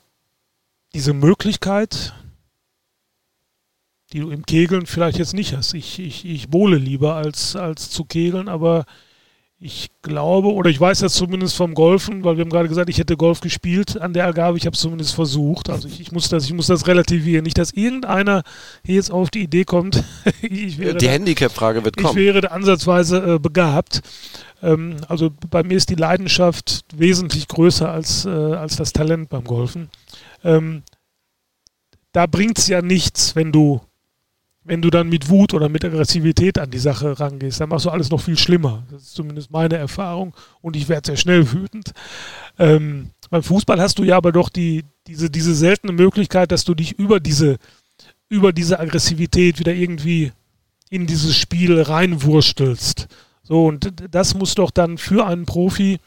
diese Möglichkeit, die du im Kegeln vielleicht jetzt nicht hast. Ich, ich, ich bohle lieber als, als zu kegeln, aber ich glaube, oder ich weiß das zumindest vom Golfen, weil wir haben gerade gesagt, ich hätte Golf gespielt an der Ergabe, ich habe es zumindest versucht. Also ich, ich, muss das, ich muss das relativieren. Nicht, dass irgendeiner hier jetzt auf die Idee kommt, (laughs) die Handicap-Frage wird kommen. Ich wäre ansatzweise äh, begabt. Ähm, also bei mir ist die Leidenschaft wesentlich größer als, äh, als das Talent beim Golfen. Ähm, da bringt es ja nichts, wenn du, wenn du dann mit Wut oder mit Aggressivität an die Sache rangehst. Dann machst du alles noch viel schlimmer. Das ist zumindest meine Erfahrung und ich werde sehr schnell wütend. Ähm, beim Fußball hast du ja aber doch die, diese, diese seltene Möglichkeit, dass du dich über diese, über diese Aggressivität wieder irgendwie in dieses Spiel reinwurstelst. So, und das muss doch dann für einen Profi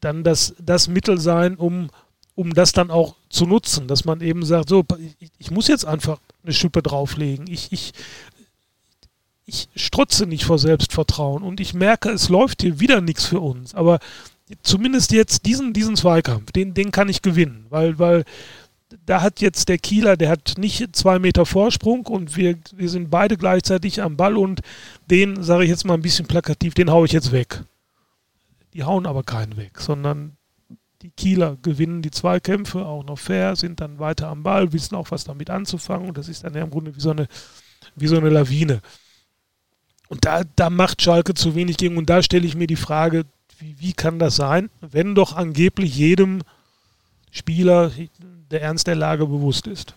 dann das, das Mittel sein, um, um das dann auch zu nutzen, dass man eben sagt, so, ich, ich muss jetzt einfach eine Schippe drauflegen. Ich, ich, ich strotze nicht vor Selbstvertrauen und ich merke, es läuft hier wieder nichts für uns. Aber zumindest jetzt diesen, diesen Zweikampf, den, den kann ich gewinnen, weil, weil da hat jetzt der Kieler, der hat nicht zwei Meter Vorsprung und wir, wir sind beide gleichzeitig am Ball und den, sage ich jetzt mal ein bisschen plakativ, den haue ich jetzt weg. Die hauen aber keinen weg, sondern die Kieler gewinnen die Zweikämpfe auch noch fair, sind dann weiter am Ball, wissen auch, was damit anzufangen und das ist dann ja im Grunde wie so eine, wie so eine Lawine. Und da, da macht Schalke zu wenig gegen und da stelle ich mir die Frage, wie, wie kann das sein, wenn doch angeblich jedem Spieler der Ernst der Lage bewusst ist.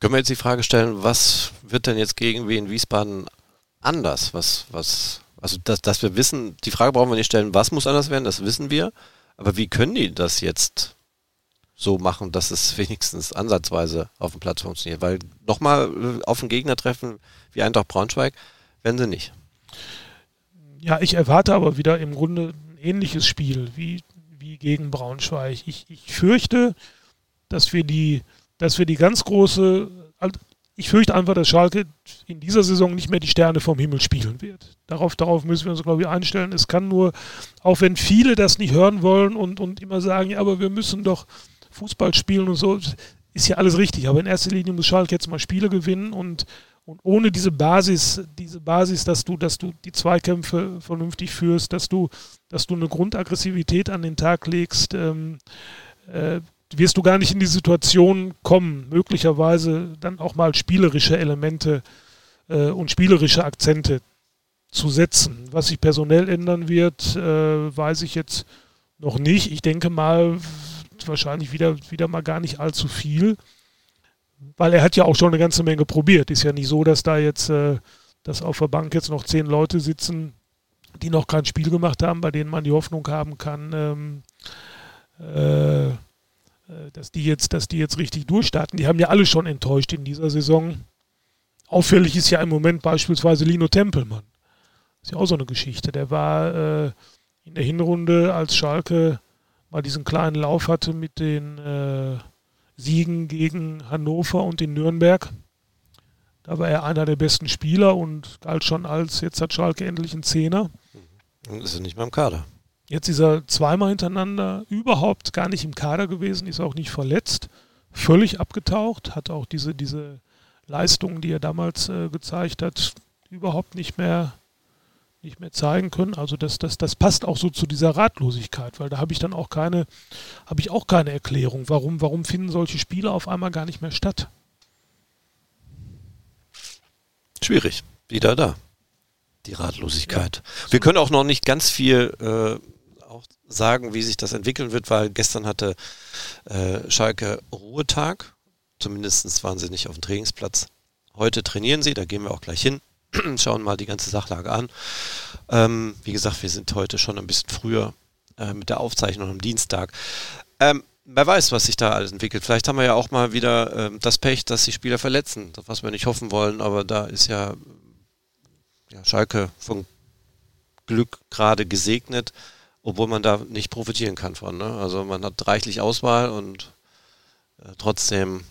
Können wir jetzt die Frage stellen, was wird denn jetzt gegen Wien Wiesbaden anders? Was, was, also dass, dass wir wissen, die Frage brauchen wir nicht stellen, was muss anders werden, das wissen wir. Aber wie können die das jetzt so machen, dass es wenigstens ansatzweise auf dem Platz funktioniert? Weil nochmal äh, auf einen Gegner treffen wie Eintracht Braunschweig, werden sie nicht. Ja, ich erwarte aber wieder im Grunde ein ähnliches Spiel wie gegen Braunschweig. Ich, ich fürchte, dass wir die, dass wir die ganz große, ich fürchte einfach, dass Schalke in dieser Saison nicht mehr die Sterne vom Himmel spielen wird. Darauf, darauf müssen wir uns, glaube ich, einstellen. Es kann nur, auch wenn viele das nicht hören wollen und, und immer sagen, ja, aber wir müssen doch Fußball spielen und so, ist ja alles richtig. Aber in erster Linie muss Schalke jetzt mal Spiele gewinnen und, und ohne diese Basis, diese Basis, dass du, dass du die Zweikämpfe vernünftig führst, dass du, dass du eine Grundaggressivität an den Tag legst, ähm, äh, wirst du gar nicht in die Situation kommen, möglicherweise dann auch mal spielerische Elemente äh, und spielerische Akzente zu setzen. Was sich personell ändern wird, äh, weiß ich jetzt noch nicht. Ich denke mal, wahrscheinlich wieder, wieder mal gar nicht allzu viel weil er hat ja auch schon eine ganze Menge probiert. Ist ja nicht so, dass da jetzt, äh, dass auf der Bank jetzt noch zehn Leute sitzen, die noch kein Spiel gemacht haben, bei denen man die Hoffnung haben kann, ähm, äh, dass die jetzt, dass die jetzt richtig durchstarten. Die haben ja alle schon enttäuscht in dieser Saison. Auffällig ist ja im Moment beispielsweise Lino Tempelmann. Ist ja auch so eine Geschichte. Der war äh, in der Hinrunde, als Schalke mal diesen kleinen Lauf hatte mit den äh, Siegen gegen Hannover und in Nürnberg. Da war er einer der besten Spieler und galt schon als, jetzt hat Schalke endlich einen Zehner. Und ist er nicht mehr im Kader. Jetzt ist er zweimal hintereinander überhaupt gar nicht im Kader gewesen, ist auch nicht verletzt, völlig abgetaucht, hat auch diese, diese Leistungen, die er damals äh, gezeigt hat, überhaupt nicht mehr nicht mehr zeigen können. Also das, das, das passt auch so zu dieser Ratlosigkeit, weil da habe ich dann auch keine, habe ich auch keine Erklärung. Warum, warum finden solche Spiele auf einmal gar nicht mehr statt? Schwierig. Wieder da. Die Ratlosigkeit. Ja. Wir können auch noch nicht ganz viel äh, auch sagen, wie sich das entwickeln wird, weil gestern hatte äh, Schalke Ruhetag. Zumindest waren sie nicht auf dem Trainingsplatz. Heute trainieren sie, da gehen wir auch gleich hin. (clears throat) schauen mal die ganze Sachlage an. Ähm, wie gesagt, wir sind heute schon ein bisschen früher äh, mit der Aufzeichnung am Dienstag. Ähm, wer weiß, was sich da alles entwickelt. Vielleicht haben wir ja auch mal wieder ähm, das Pech, dass die Spieler verletzen, was wir nicht hoffen wollen, aber da ist ja, ja Schalke von Glück gerade gesegnet, obwohl man da nicht profitieren kann von. Ne? Also man hat reichlich Auswahl und äh, trotzdem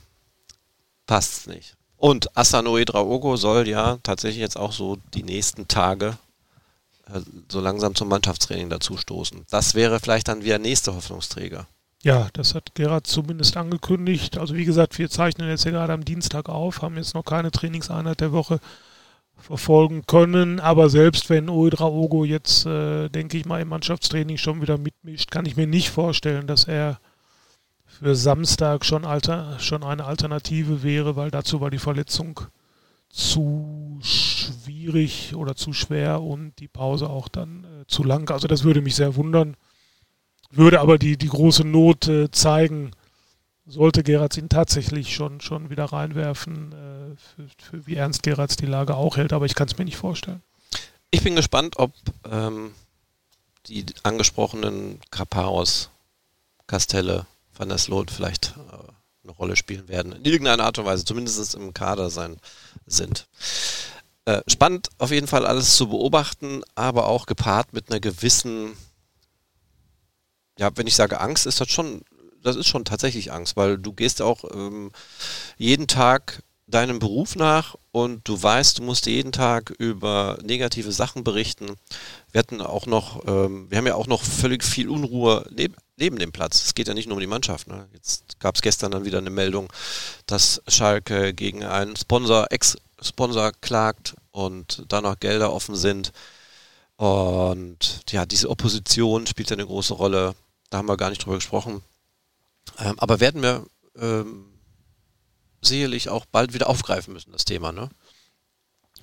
passt es nicht. Und Asanoe Draogo soll ja tatsächlich jetzt auch so die nächsten Tage äh, so langsam zum Mannschaftstraining dazu stoßen. Das wäre vielleicht dann wieder nächste Hoffnungsträger. Ja, das hat Gerhard zumindest angekündigt. Also wie gesagt, wir zeichnen jetzt ja gerade am Dienstag auf, haben jetzt noch keine Trainingseinheit der Woche verfolgen können. Aber selbst wenn Oedraogo jetzt, äh, denke ich mal, im Mannschaftstraining schon wieder mitmischt, kann ich mir nicht vorstellen, dass er für Samstag schon, alter, schon eine Alternative wäre, weil dazu war die Verletzung zu schwierig oder zu schwer und die Pause auch dann äh, zu lang. Also das würde mich sehr wundern, würde aber die, die große Not äh, zeigen, sollte Gerards ihn tatsächlich schon, schon wieder reinwerfen, äh, für, für, wie ernst Gerards die Lage auch hält, aber ich kann es mir nicht vorstellen. Ich bin gespannt, ob ähm, die angesprochenen Kaparos, Castelle, Van der Sloot vielleicht äh, eine Rolle spielen werden. In irgendeiner Art und Weise, zumindest im Kader sein sind. Äh, spannend auf jeden Fall alles zu beobachten, aber auch gepaart mit einer gewissen, ja, wenn ich sage Angst, ist das schon, das ist schon tatsächlich Angst, weil du gehst auch ähm, jeden Tag deinem Beruf nach und du weißt, du musst jeden Tag über negative Sachen berichten. Wir hatten auch noch, ähm, wir haben ja auch noch völlig viel Unruhe neben, neben dem Platz. Es geht ja nicht nur um die Mannschaft. Ne? Jetzt gab es gestern dann wieder eine Meldung, dass Schalke gegen einen Sponsor, Ex-Sponsor klagt und da noch Gelder offen sind. Und ja, diese Opposition spielt eine große Rolle. Da haben wir gar nicht drüber gesprochen. Ähm, aber werden wir ähm, sicherlich auch bald wieder aufgreifen müssen, das Thema, ne?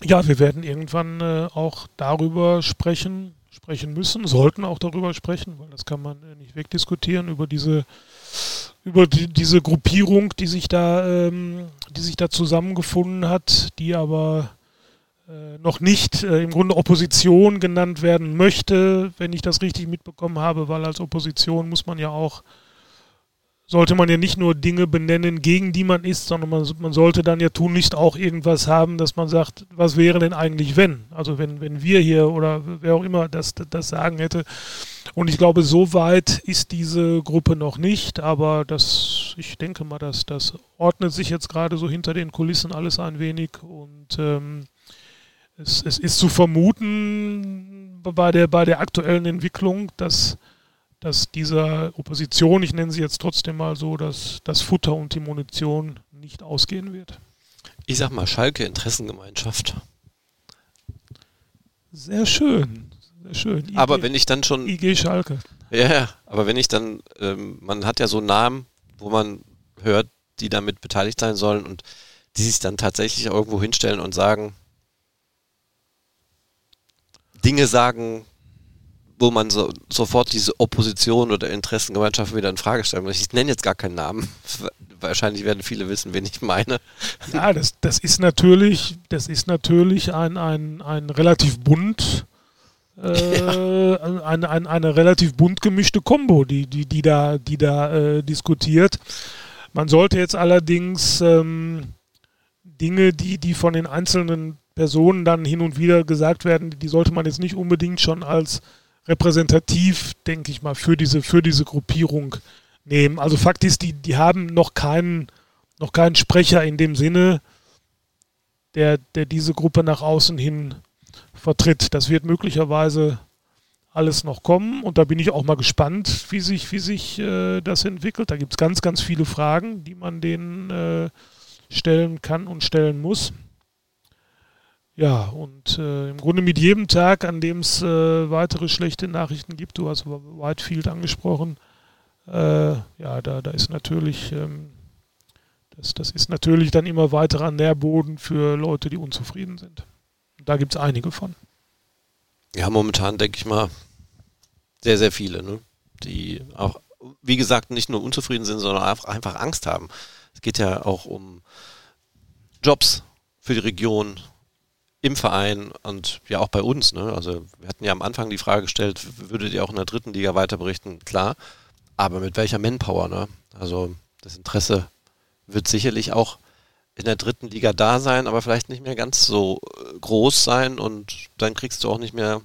Ja, wir werden irgendwann äh, auch darüber sprechen, sprechen müssen, sollten auch darüber sprechen, weil das kann man äh, nicht wegdiskutieren, über diese, über die, diese Gruppierung, die sich da, ähm, die sich da zusammengefunden hat, die aber äh, noch nicht äh, im Grunde Opposition genannt werden möchte, wenn ich das richtig mitbekommen habe, weil als Opposition muss man ja auch sollte man ja nicht nur Dinge benennen, gegen die man ist, sondern man, man, sollte dann ja tunlichst auch irgendwas haben, dass man sagt, was wäre denn eigentlich wenn? Also wenn, wenn wir hier oder wer auch immer das, das sagen hätte. Und ich glaube, so weit ist diese Gruppe noch nicht, aber das, ich denke mal, dass das ordnet sich jetzt gerade so hinter den Kulissen alles ein wenig und ähm, es, es ist zu vermuten bei der, bei der aktuellen Entwicklung, dass dass dieser Opposition, ich nenne sie jetzt trotzdem mal so, dass das Futter und die Munition nicht ausgehen wird. Ich sag mal Schalke Interessengemeinschaft. Sehr schön. Sehr schön. IG, aber wenn ich dann schon. IG Schalke. Ja, aber wenn ich dann, ähm, man hat ja so Namen, wo man hört, die damit beteiligt sein sollen und die sich dann tatsächlich irgendwo hinstellen und sagen, Dinge sagen, wo man so, sofort diese Opposition oder Interessengemeinschaft wieder in Frage stellen muss. Ich nenne jetzt gar keinen Namen. (laughs) Wahrscheinlich werden viele wissen, wen ich meine. Ja, das, das ist natürlich, das ist natürlich ein, ein, ein relativ bunt, äh, (laughs) ja. eine, eine, eine relativ bunt gemischte Kombo, die, die, die da, die da äh, diskutiert. Man sollte jetzt allerdings ähm, Dinge, die, die von den einzelnen Personen dann hin und wieder gesagt werden, die sollte man jetzt nicht unbedingt schon als repräsentativ, denke ich mal, für diese, für diese Gruppierung nehmen. Also Fakt ist, die, die haben noch keinen, noch keinen Sprecher in dem Sinne, der, der diese Gruppe nach außen hin vertritt. Das wird möglicherweise alles noch kommen und da bin ich auch mal gespannt, wie sich, wie sich äh, das entwickelt. Da gibt es ganz, ganz viele Fragen, die man denen äh, stellen kann und stellen muss. Ja, und äh, im Grunde mit jedem Tag, an dem es äh, weitere schlechte Nachrichten gibt, du hast Whitefield angesprochen, äh, ja, da, da ist natürlich, ähm, das, das ist natürlich dann immer weiterer Nährboden für Leute, die unzufrieden sind. Und da gibt es einige von. Ja, momentan denke ich mal sehr, sehr viele, ne? die auch, wie gesagt, nicht nur unzufrieden sind, sondern einfach, einfach Angst haben. Es geht ja auch um Jobs für die Region, im Verein und ja auch bei uns. Ne? Also wir hatten ja am Anfang die Frage gestellt, würdet ihr auch in der dritten Liga weiter berichten? Klar, aber mit welcher Manpower? Ne? Also das Interesse wird sicherlich auch in der dritten Liga da sein, aber vielleicht nicht mehr ganz so äh, groß sein und dann kriegst du auch nicht mehr.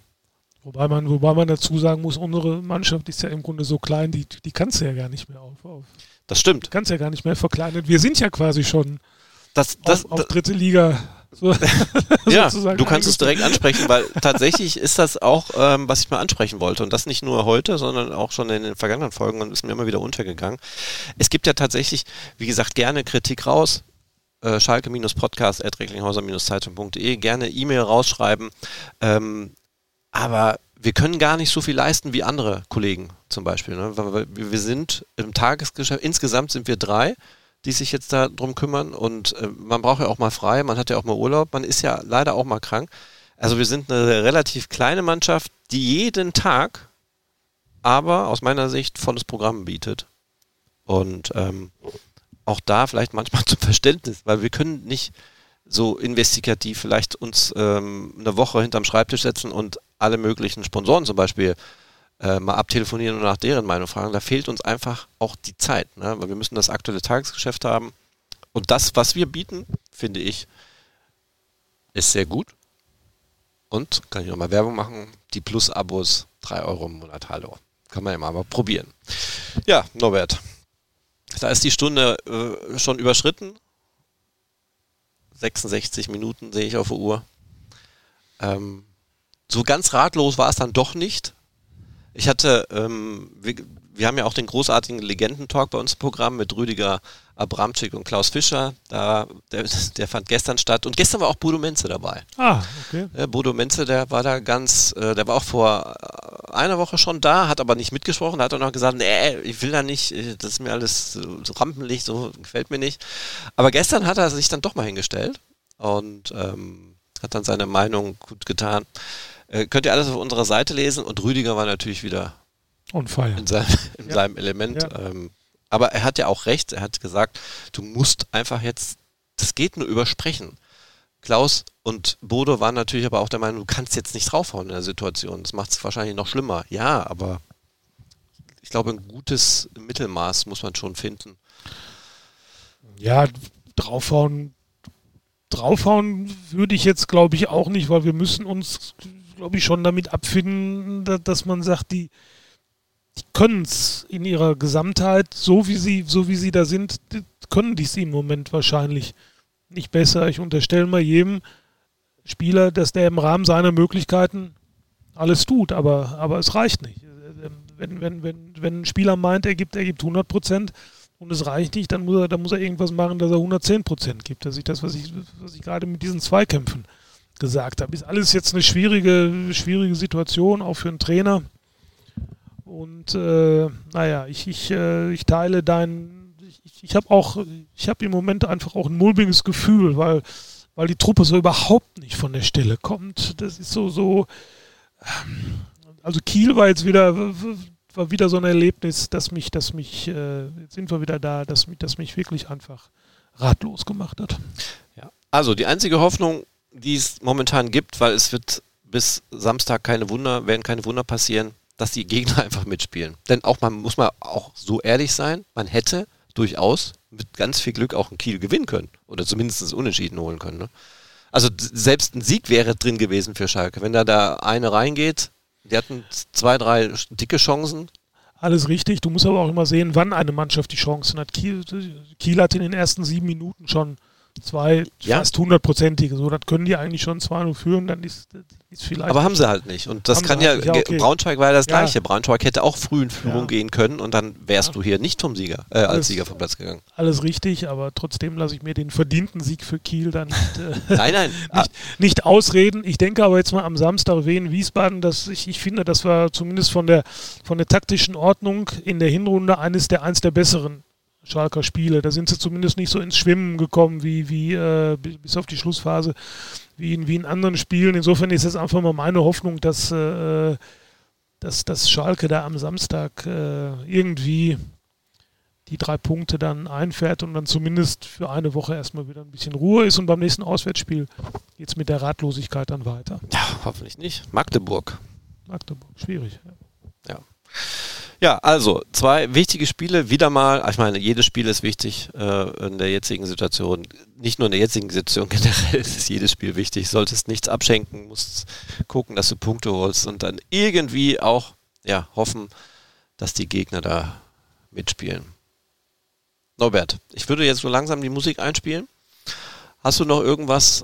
Wobei man, wobei man dazu sagen muss, unsere Mannschaft ist ja im Grunde so klein, die, die kannst du ja gar nicht mehr auf. auf. Das stimmt. Kannst ja gar nicht mehr verkleinern. Wir sind ja quasi schon das, das, auf, auf dritte Liga. So, (laughs) ja, du kannst es direkt ansprechen, weil tatsächlich ist das auch, ähm, was ich mal ansprechen wollte. Und das nicht nur heute, sondern auch schon in den vergangenen Folgen und ist mir immer wieder untergegangen. Es gibt ja tatsächlich, wie gesagt, gerne Kritik raus äh, schalke-podcast.recklinghauser-zeitung.de gerne E-Mail rausschreiben. Ähm, aber wir können gar nicht so viel leisten wie andere Kollegen zum Beispiel. Ne? Wir sind im Tagesgeschäft, insgesamt sind wir drei, die sich jetzt darum kümmern und äh, man braucht ja auch mal frei, man hat ja auch mal Urlaub, man ist ja leider auch mal krank. Also wir sind eine relativ kleine Mannschaft, die jeden Tag aber aus meiner Sicht volles Programm bietet. Und ähm, auch da vielleicht manchmal (laughs) zum Verständnis, weil wir können nicht so investigativ vielleicht uns ähm, eine Woche hinterm Schreibtisch setzen und alle möglichen Sponsoren zum Beispiel äh, mal abtelefonieren und nach deren Meinung fragen. Da fehlt uns einfach auch die Zeit, ne? weil wir müssen das aktuelle Tagesgeschäft haben. Und das, was wir bieten, finde ich, ist sehr gut. Und, kann ich nochmal Werbung machen, die Plus-Abos, 3 Euro im Monat, hallo. Kann man ja mal probieren. Ja, Norbert, da ist die Stunde äh, schon überschritten. 66 Minuten sehe ich auf der Uhr. Ähm, so ganz ratlos war es dann doch nicht. Ich hatte, ähm, wir, wir, haben ja auch den großartigen Legendentalk bei uns im Programm mit Rüdiger Abramczyk und Klaus Fischer. Da, der, der, fand gestern statt. Und gestern war auch Bodo Menze dabei. Ah, okay. Ja, Bodo Menze, der war da ganz, äh, der war auch vor einer Woche schon da, hat aber nicht mitgesprochen, hat auch noch gesagt, nee, ich will da nicht, äh, das ist mir alles so, so rampelig, so gefällt mir nicht. Aber gestern hat er sich dann doch mal hingestellt und ähm, hat dann seine Meinung gut getan. Äh, könnt ihr alles auf unserer Seite lesen und Rüdiger war natürlich wieder On fire. in, seinem, (laughs) in ja. seinem Element. Ja. Ähm, aber er hat ja auch recht, er hat gesagt, du musst einfach jetzt, das geht nur übersprechen. Klaus und Bodo waren natürlich aber auch der Meinung, du kannst jetzt nicht draufhauen in der Situation. Das macht es wahrscheinlich noch schlimmer. Ja, aber ich glaube, ein gutes Mittelmaß muss man schon finden. Ja, draufhauen, draufhauen würde ich jetzt, glaube ich, auch nicht, weil wir müssen uns glaube ich, schon damit abfinden, dass man sagt, die, die können es in ihrer Gesamtheit, so wie sie, so wie sie da sind, können die es im Moment wahrscheinlich nicht besser. Ich unterstelle mal jedem Spieler, dass der im Rahmen seiner Möglichkeiten alles tut, aber, aber es reicht nicht. Wenn, wenn, wenn, wenn ein Spieler meint, er gibt, er gibt 100 Prozent und es reicht nicht, dann muss er, dann muss er irgendwas machen, dass er 110 Prozent gibt. Dass ich das, was ich, was ich gerade mit diesen Zweikämpfen gesagt habe. Ist alles jetzt eine schwierige, schwierige Situation, auch für einen Trainer. Und äh, naja, ich, ich, äh, ich teile dein, ich, ich habe auch, ich habe im Moment einfach auch ein mulmiges Gefühl, weil, weil die Truppe so überhaupt nicht von der Stelle kommt. Das ist so, so, ähm, also Kiel war jetzt wieder, war wieder so ein Erlebnis, dass mich, dass mich, äh, jetzt sind wir wieder da, dass mich, dass mich wirklich einfach ratlos gemacht hat. Ja, also die einzige Hoffnung die es momentan gibt, weil es wird bis Samstag keine Wunder, werden keine Wunder passieren, dass die Gegner (laughs) einfach mitspielen. Denn auch man muss man auch so ehrlich sein, man hätte durchaus mit ganz viel Glück auch ein Kiel gewinnen können oder zumindest Unentschieden holen können. Ne? Also selbst ein Sieg wäre drin gewesen für Schalke. Wenn da da eine reingeht, die hatten zwei, drei dicke Chancen. Alles richtig. Du musst aber auch immer sehen, wann eine Mannschaft die Chancen hat. Kiel, Kiel hat in den ersten sieben Minuten schon zwei ja. fast hundertprozentige. So, das können die eigentlich schon 2-0 führen, dann ist, ist vielleicht. Aber haben sie halt nicht. Und das kann ja, halt ja okay. Braunschweig war ja das gleiche. Braunschweig hätte auch früh in Führung gehen können und dann wärst du hier nicht vom Sieger, äh, alles, als Sieger vom Platz gegangen. Alles richtig, aber trotzdem lasse ich mir den verdienten Sieg für Kiel dann nicht, äh, (laughs) nein, nein. (laughs) nicht, nicht, ausreden. Ich denke aber jetzt mal am Samstag Wien Wiesbaden, dass ich, ich finde, das war zumindest von der von der taktischen Ordnung in der Hinrunde eines der eins der besseren Schalker Spiele. Da sind sie zumindest nicht so ins Schwimmen gekommen, wie, wie äh, bis auf die Schlussphase, wie in, wie in anderen Spielen. Insofern ist es einfach mal meine Hoffnung, dass, äh, dass, dass Schalke da am Samstag äh, irgendwie die drei Punkte dann einfährt und dann zumindest für eine Woche erstmal wieder ein bisschen Ruhe ist und beim nächsten Auswärtsspiel geht es mit der Ratlosigkeit dann weiter. Ja, hoffentlich nicht. Magdeburg. Magdeburg, schwierig. Ja. ja. Ja, also zwei wichtige Spiele, wieder mal, ich meine, jedes Spiel ist wichtig äh, in der jetzigen Situation, nicht nur in der jetzigen Situation, (laughs) generell ist jedes Spiel wichtig, solltest nichts abschenken, musst gucken, dass du Punkte holst und dann irgendwie auch ja, hoffen, dass die Gegner da mitspielen. Norbert, ich würde jetzt so langsam die Musik einspielen. Hast du noch irgendwas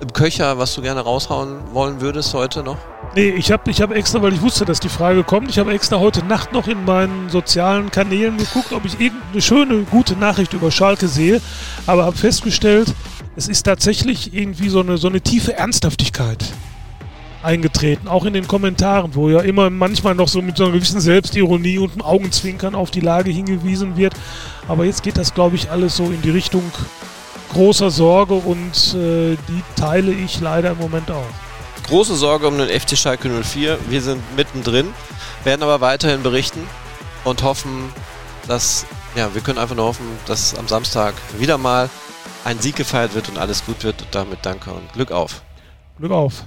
im Köcher, was du gerne raushauen wollen würdest heute noch? Nee, ich habe ich hab extra, weil ich wusste, dass die Frage kommt, ich habe extra heute Nacht noch in meinen sozialen Kanälen geguckt, ob ich irgendeine schöne, gute Nachricht über Schalke sehe, aber habe festgestellt, es ist tatsächlich irgendwie so eine, so eine tiefe Ernsthaftigkeit eingetreten, auch in den Kommentaren, wo ja immer manchmal noch so mit so einer gewissen Selbstironie und einem Augenzwinkern auf die Lage hingewiesen wird. Aber jetzt geht das, glaube ich, alles so in die Richtung großer Sorge und äh, die teile ich leider im Moment auch große Sorge um den FC Schalke 04. Wir sind mittendrin, werden aber weiterhin berichten und hoffen, dass, ja, wir können einfach nur hoffen, dass am Samstag wieder mal ein Sieg gefeiert wird und alles gut wird. Und damit danke und Glück auf. Glück auf.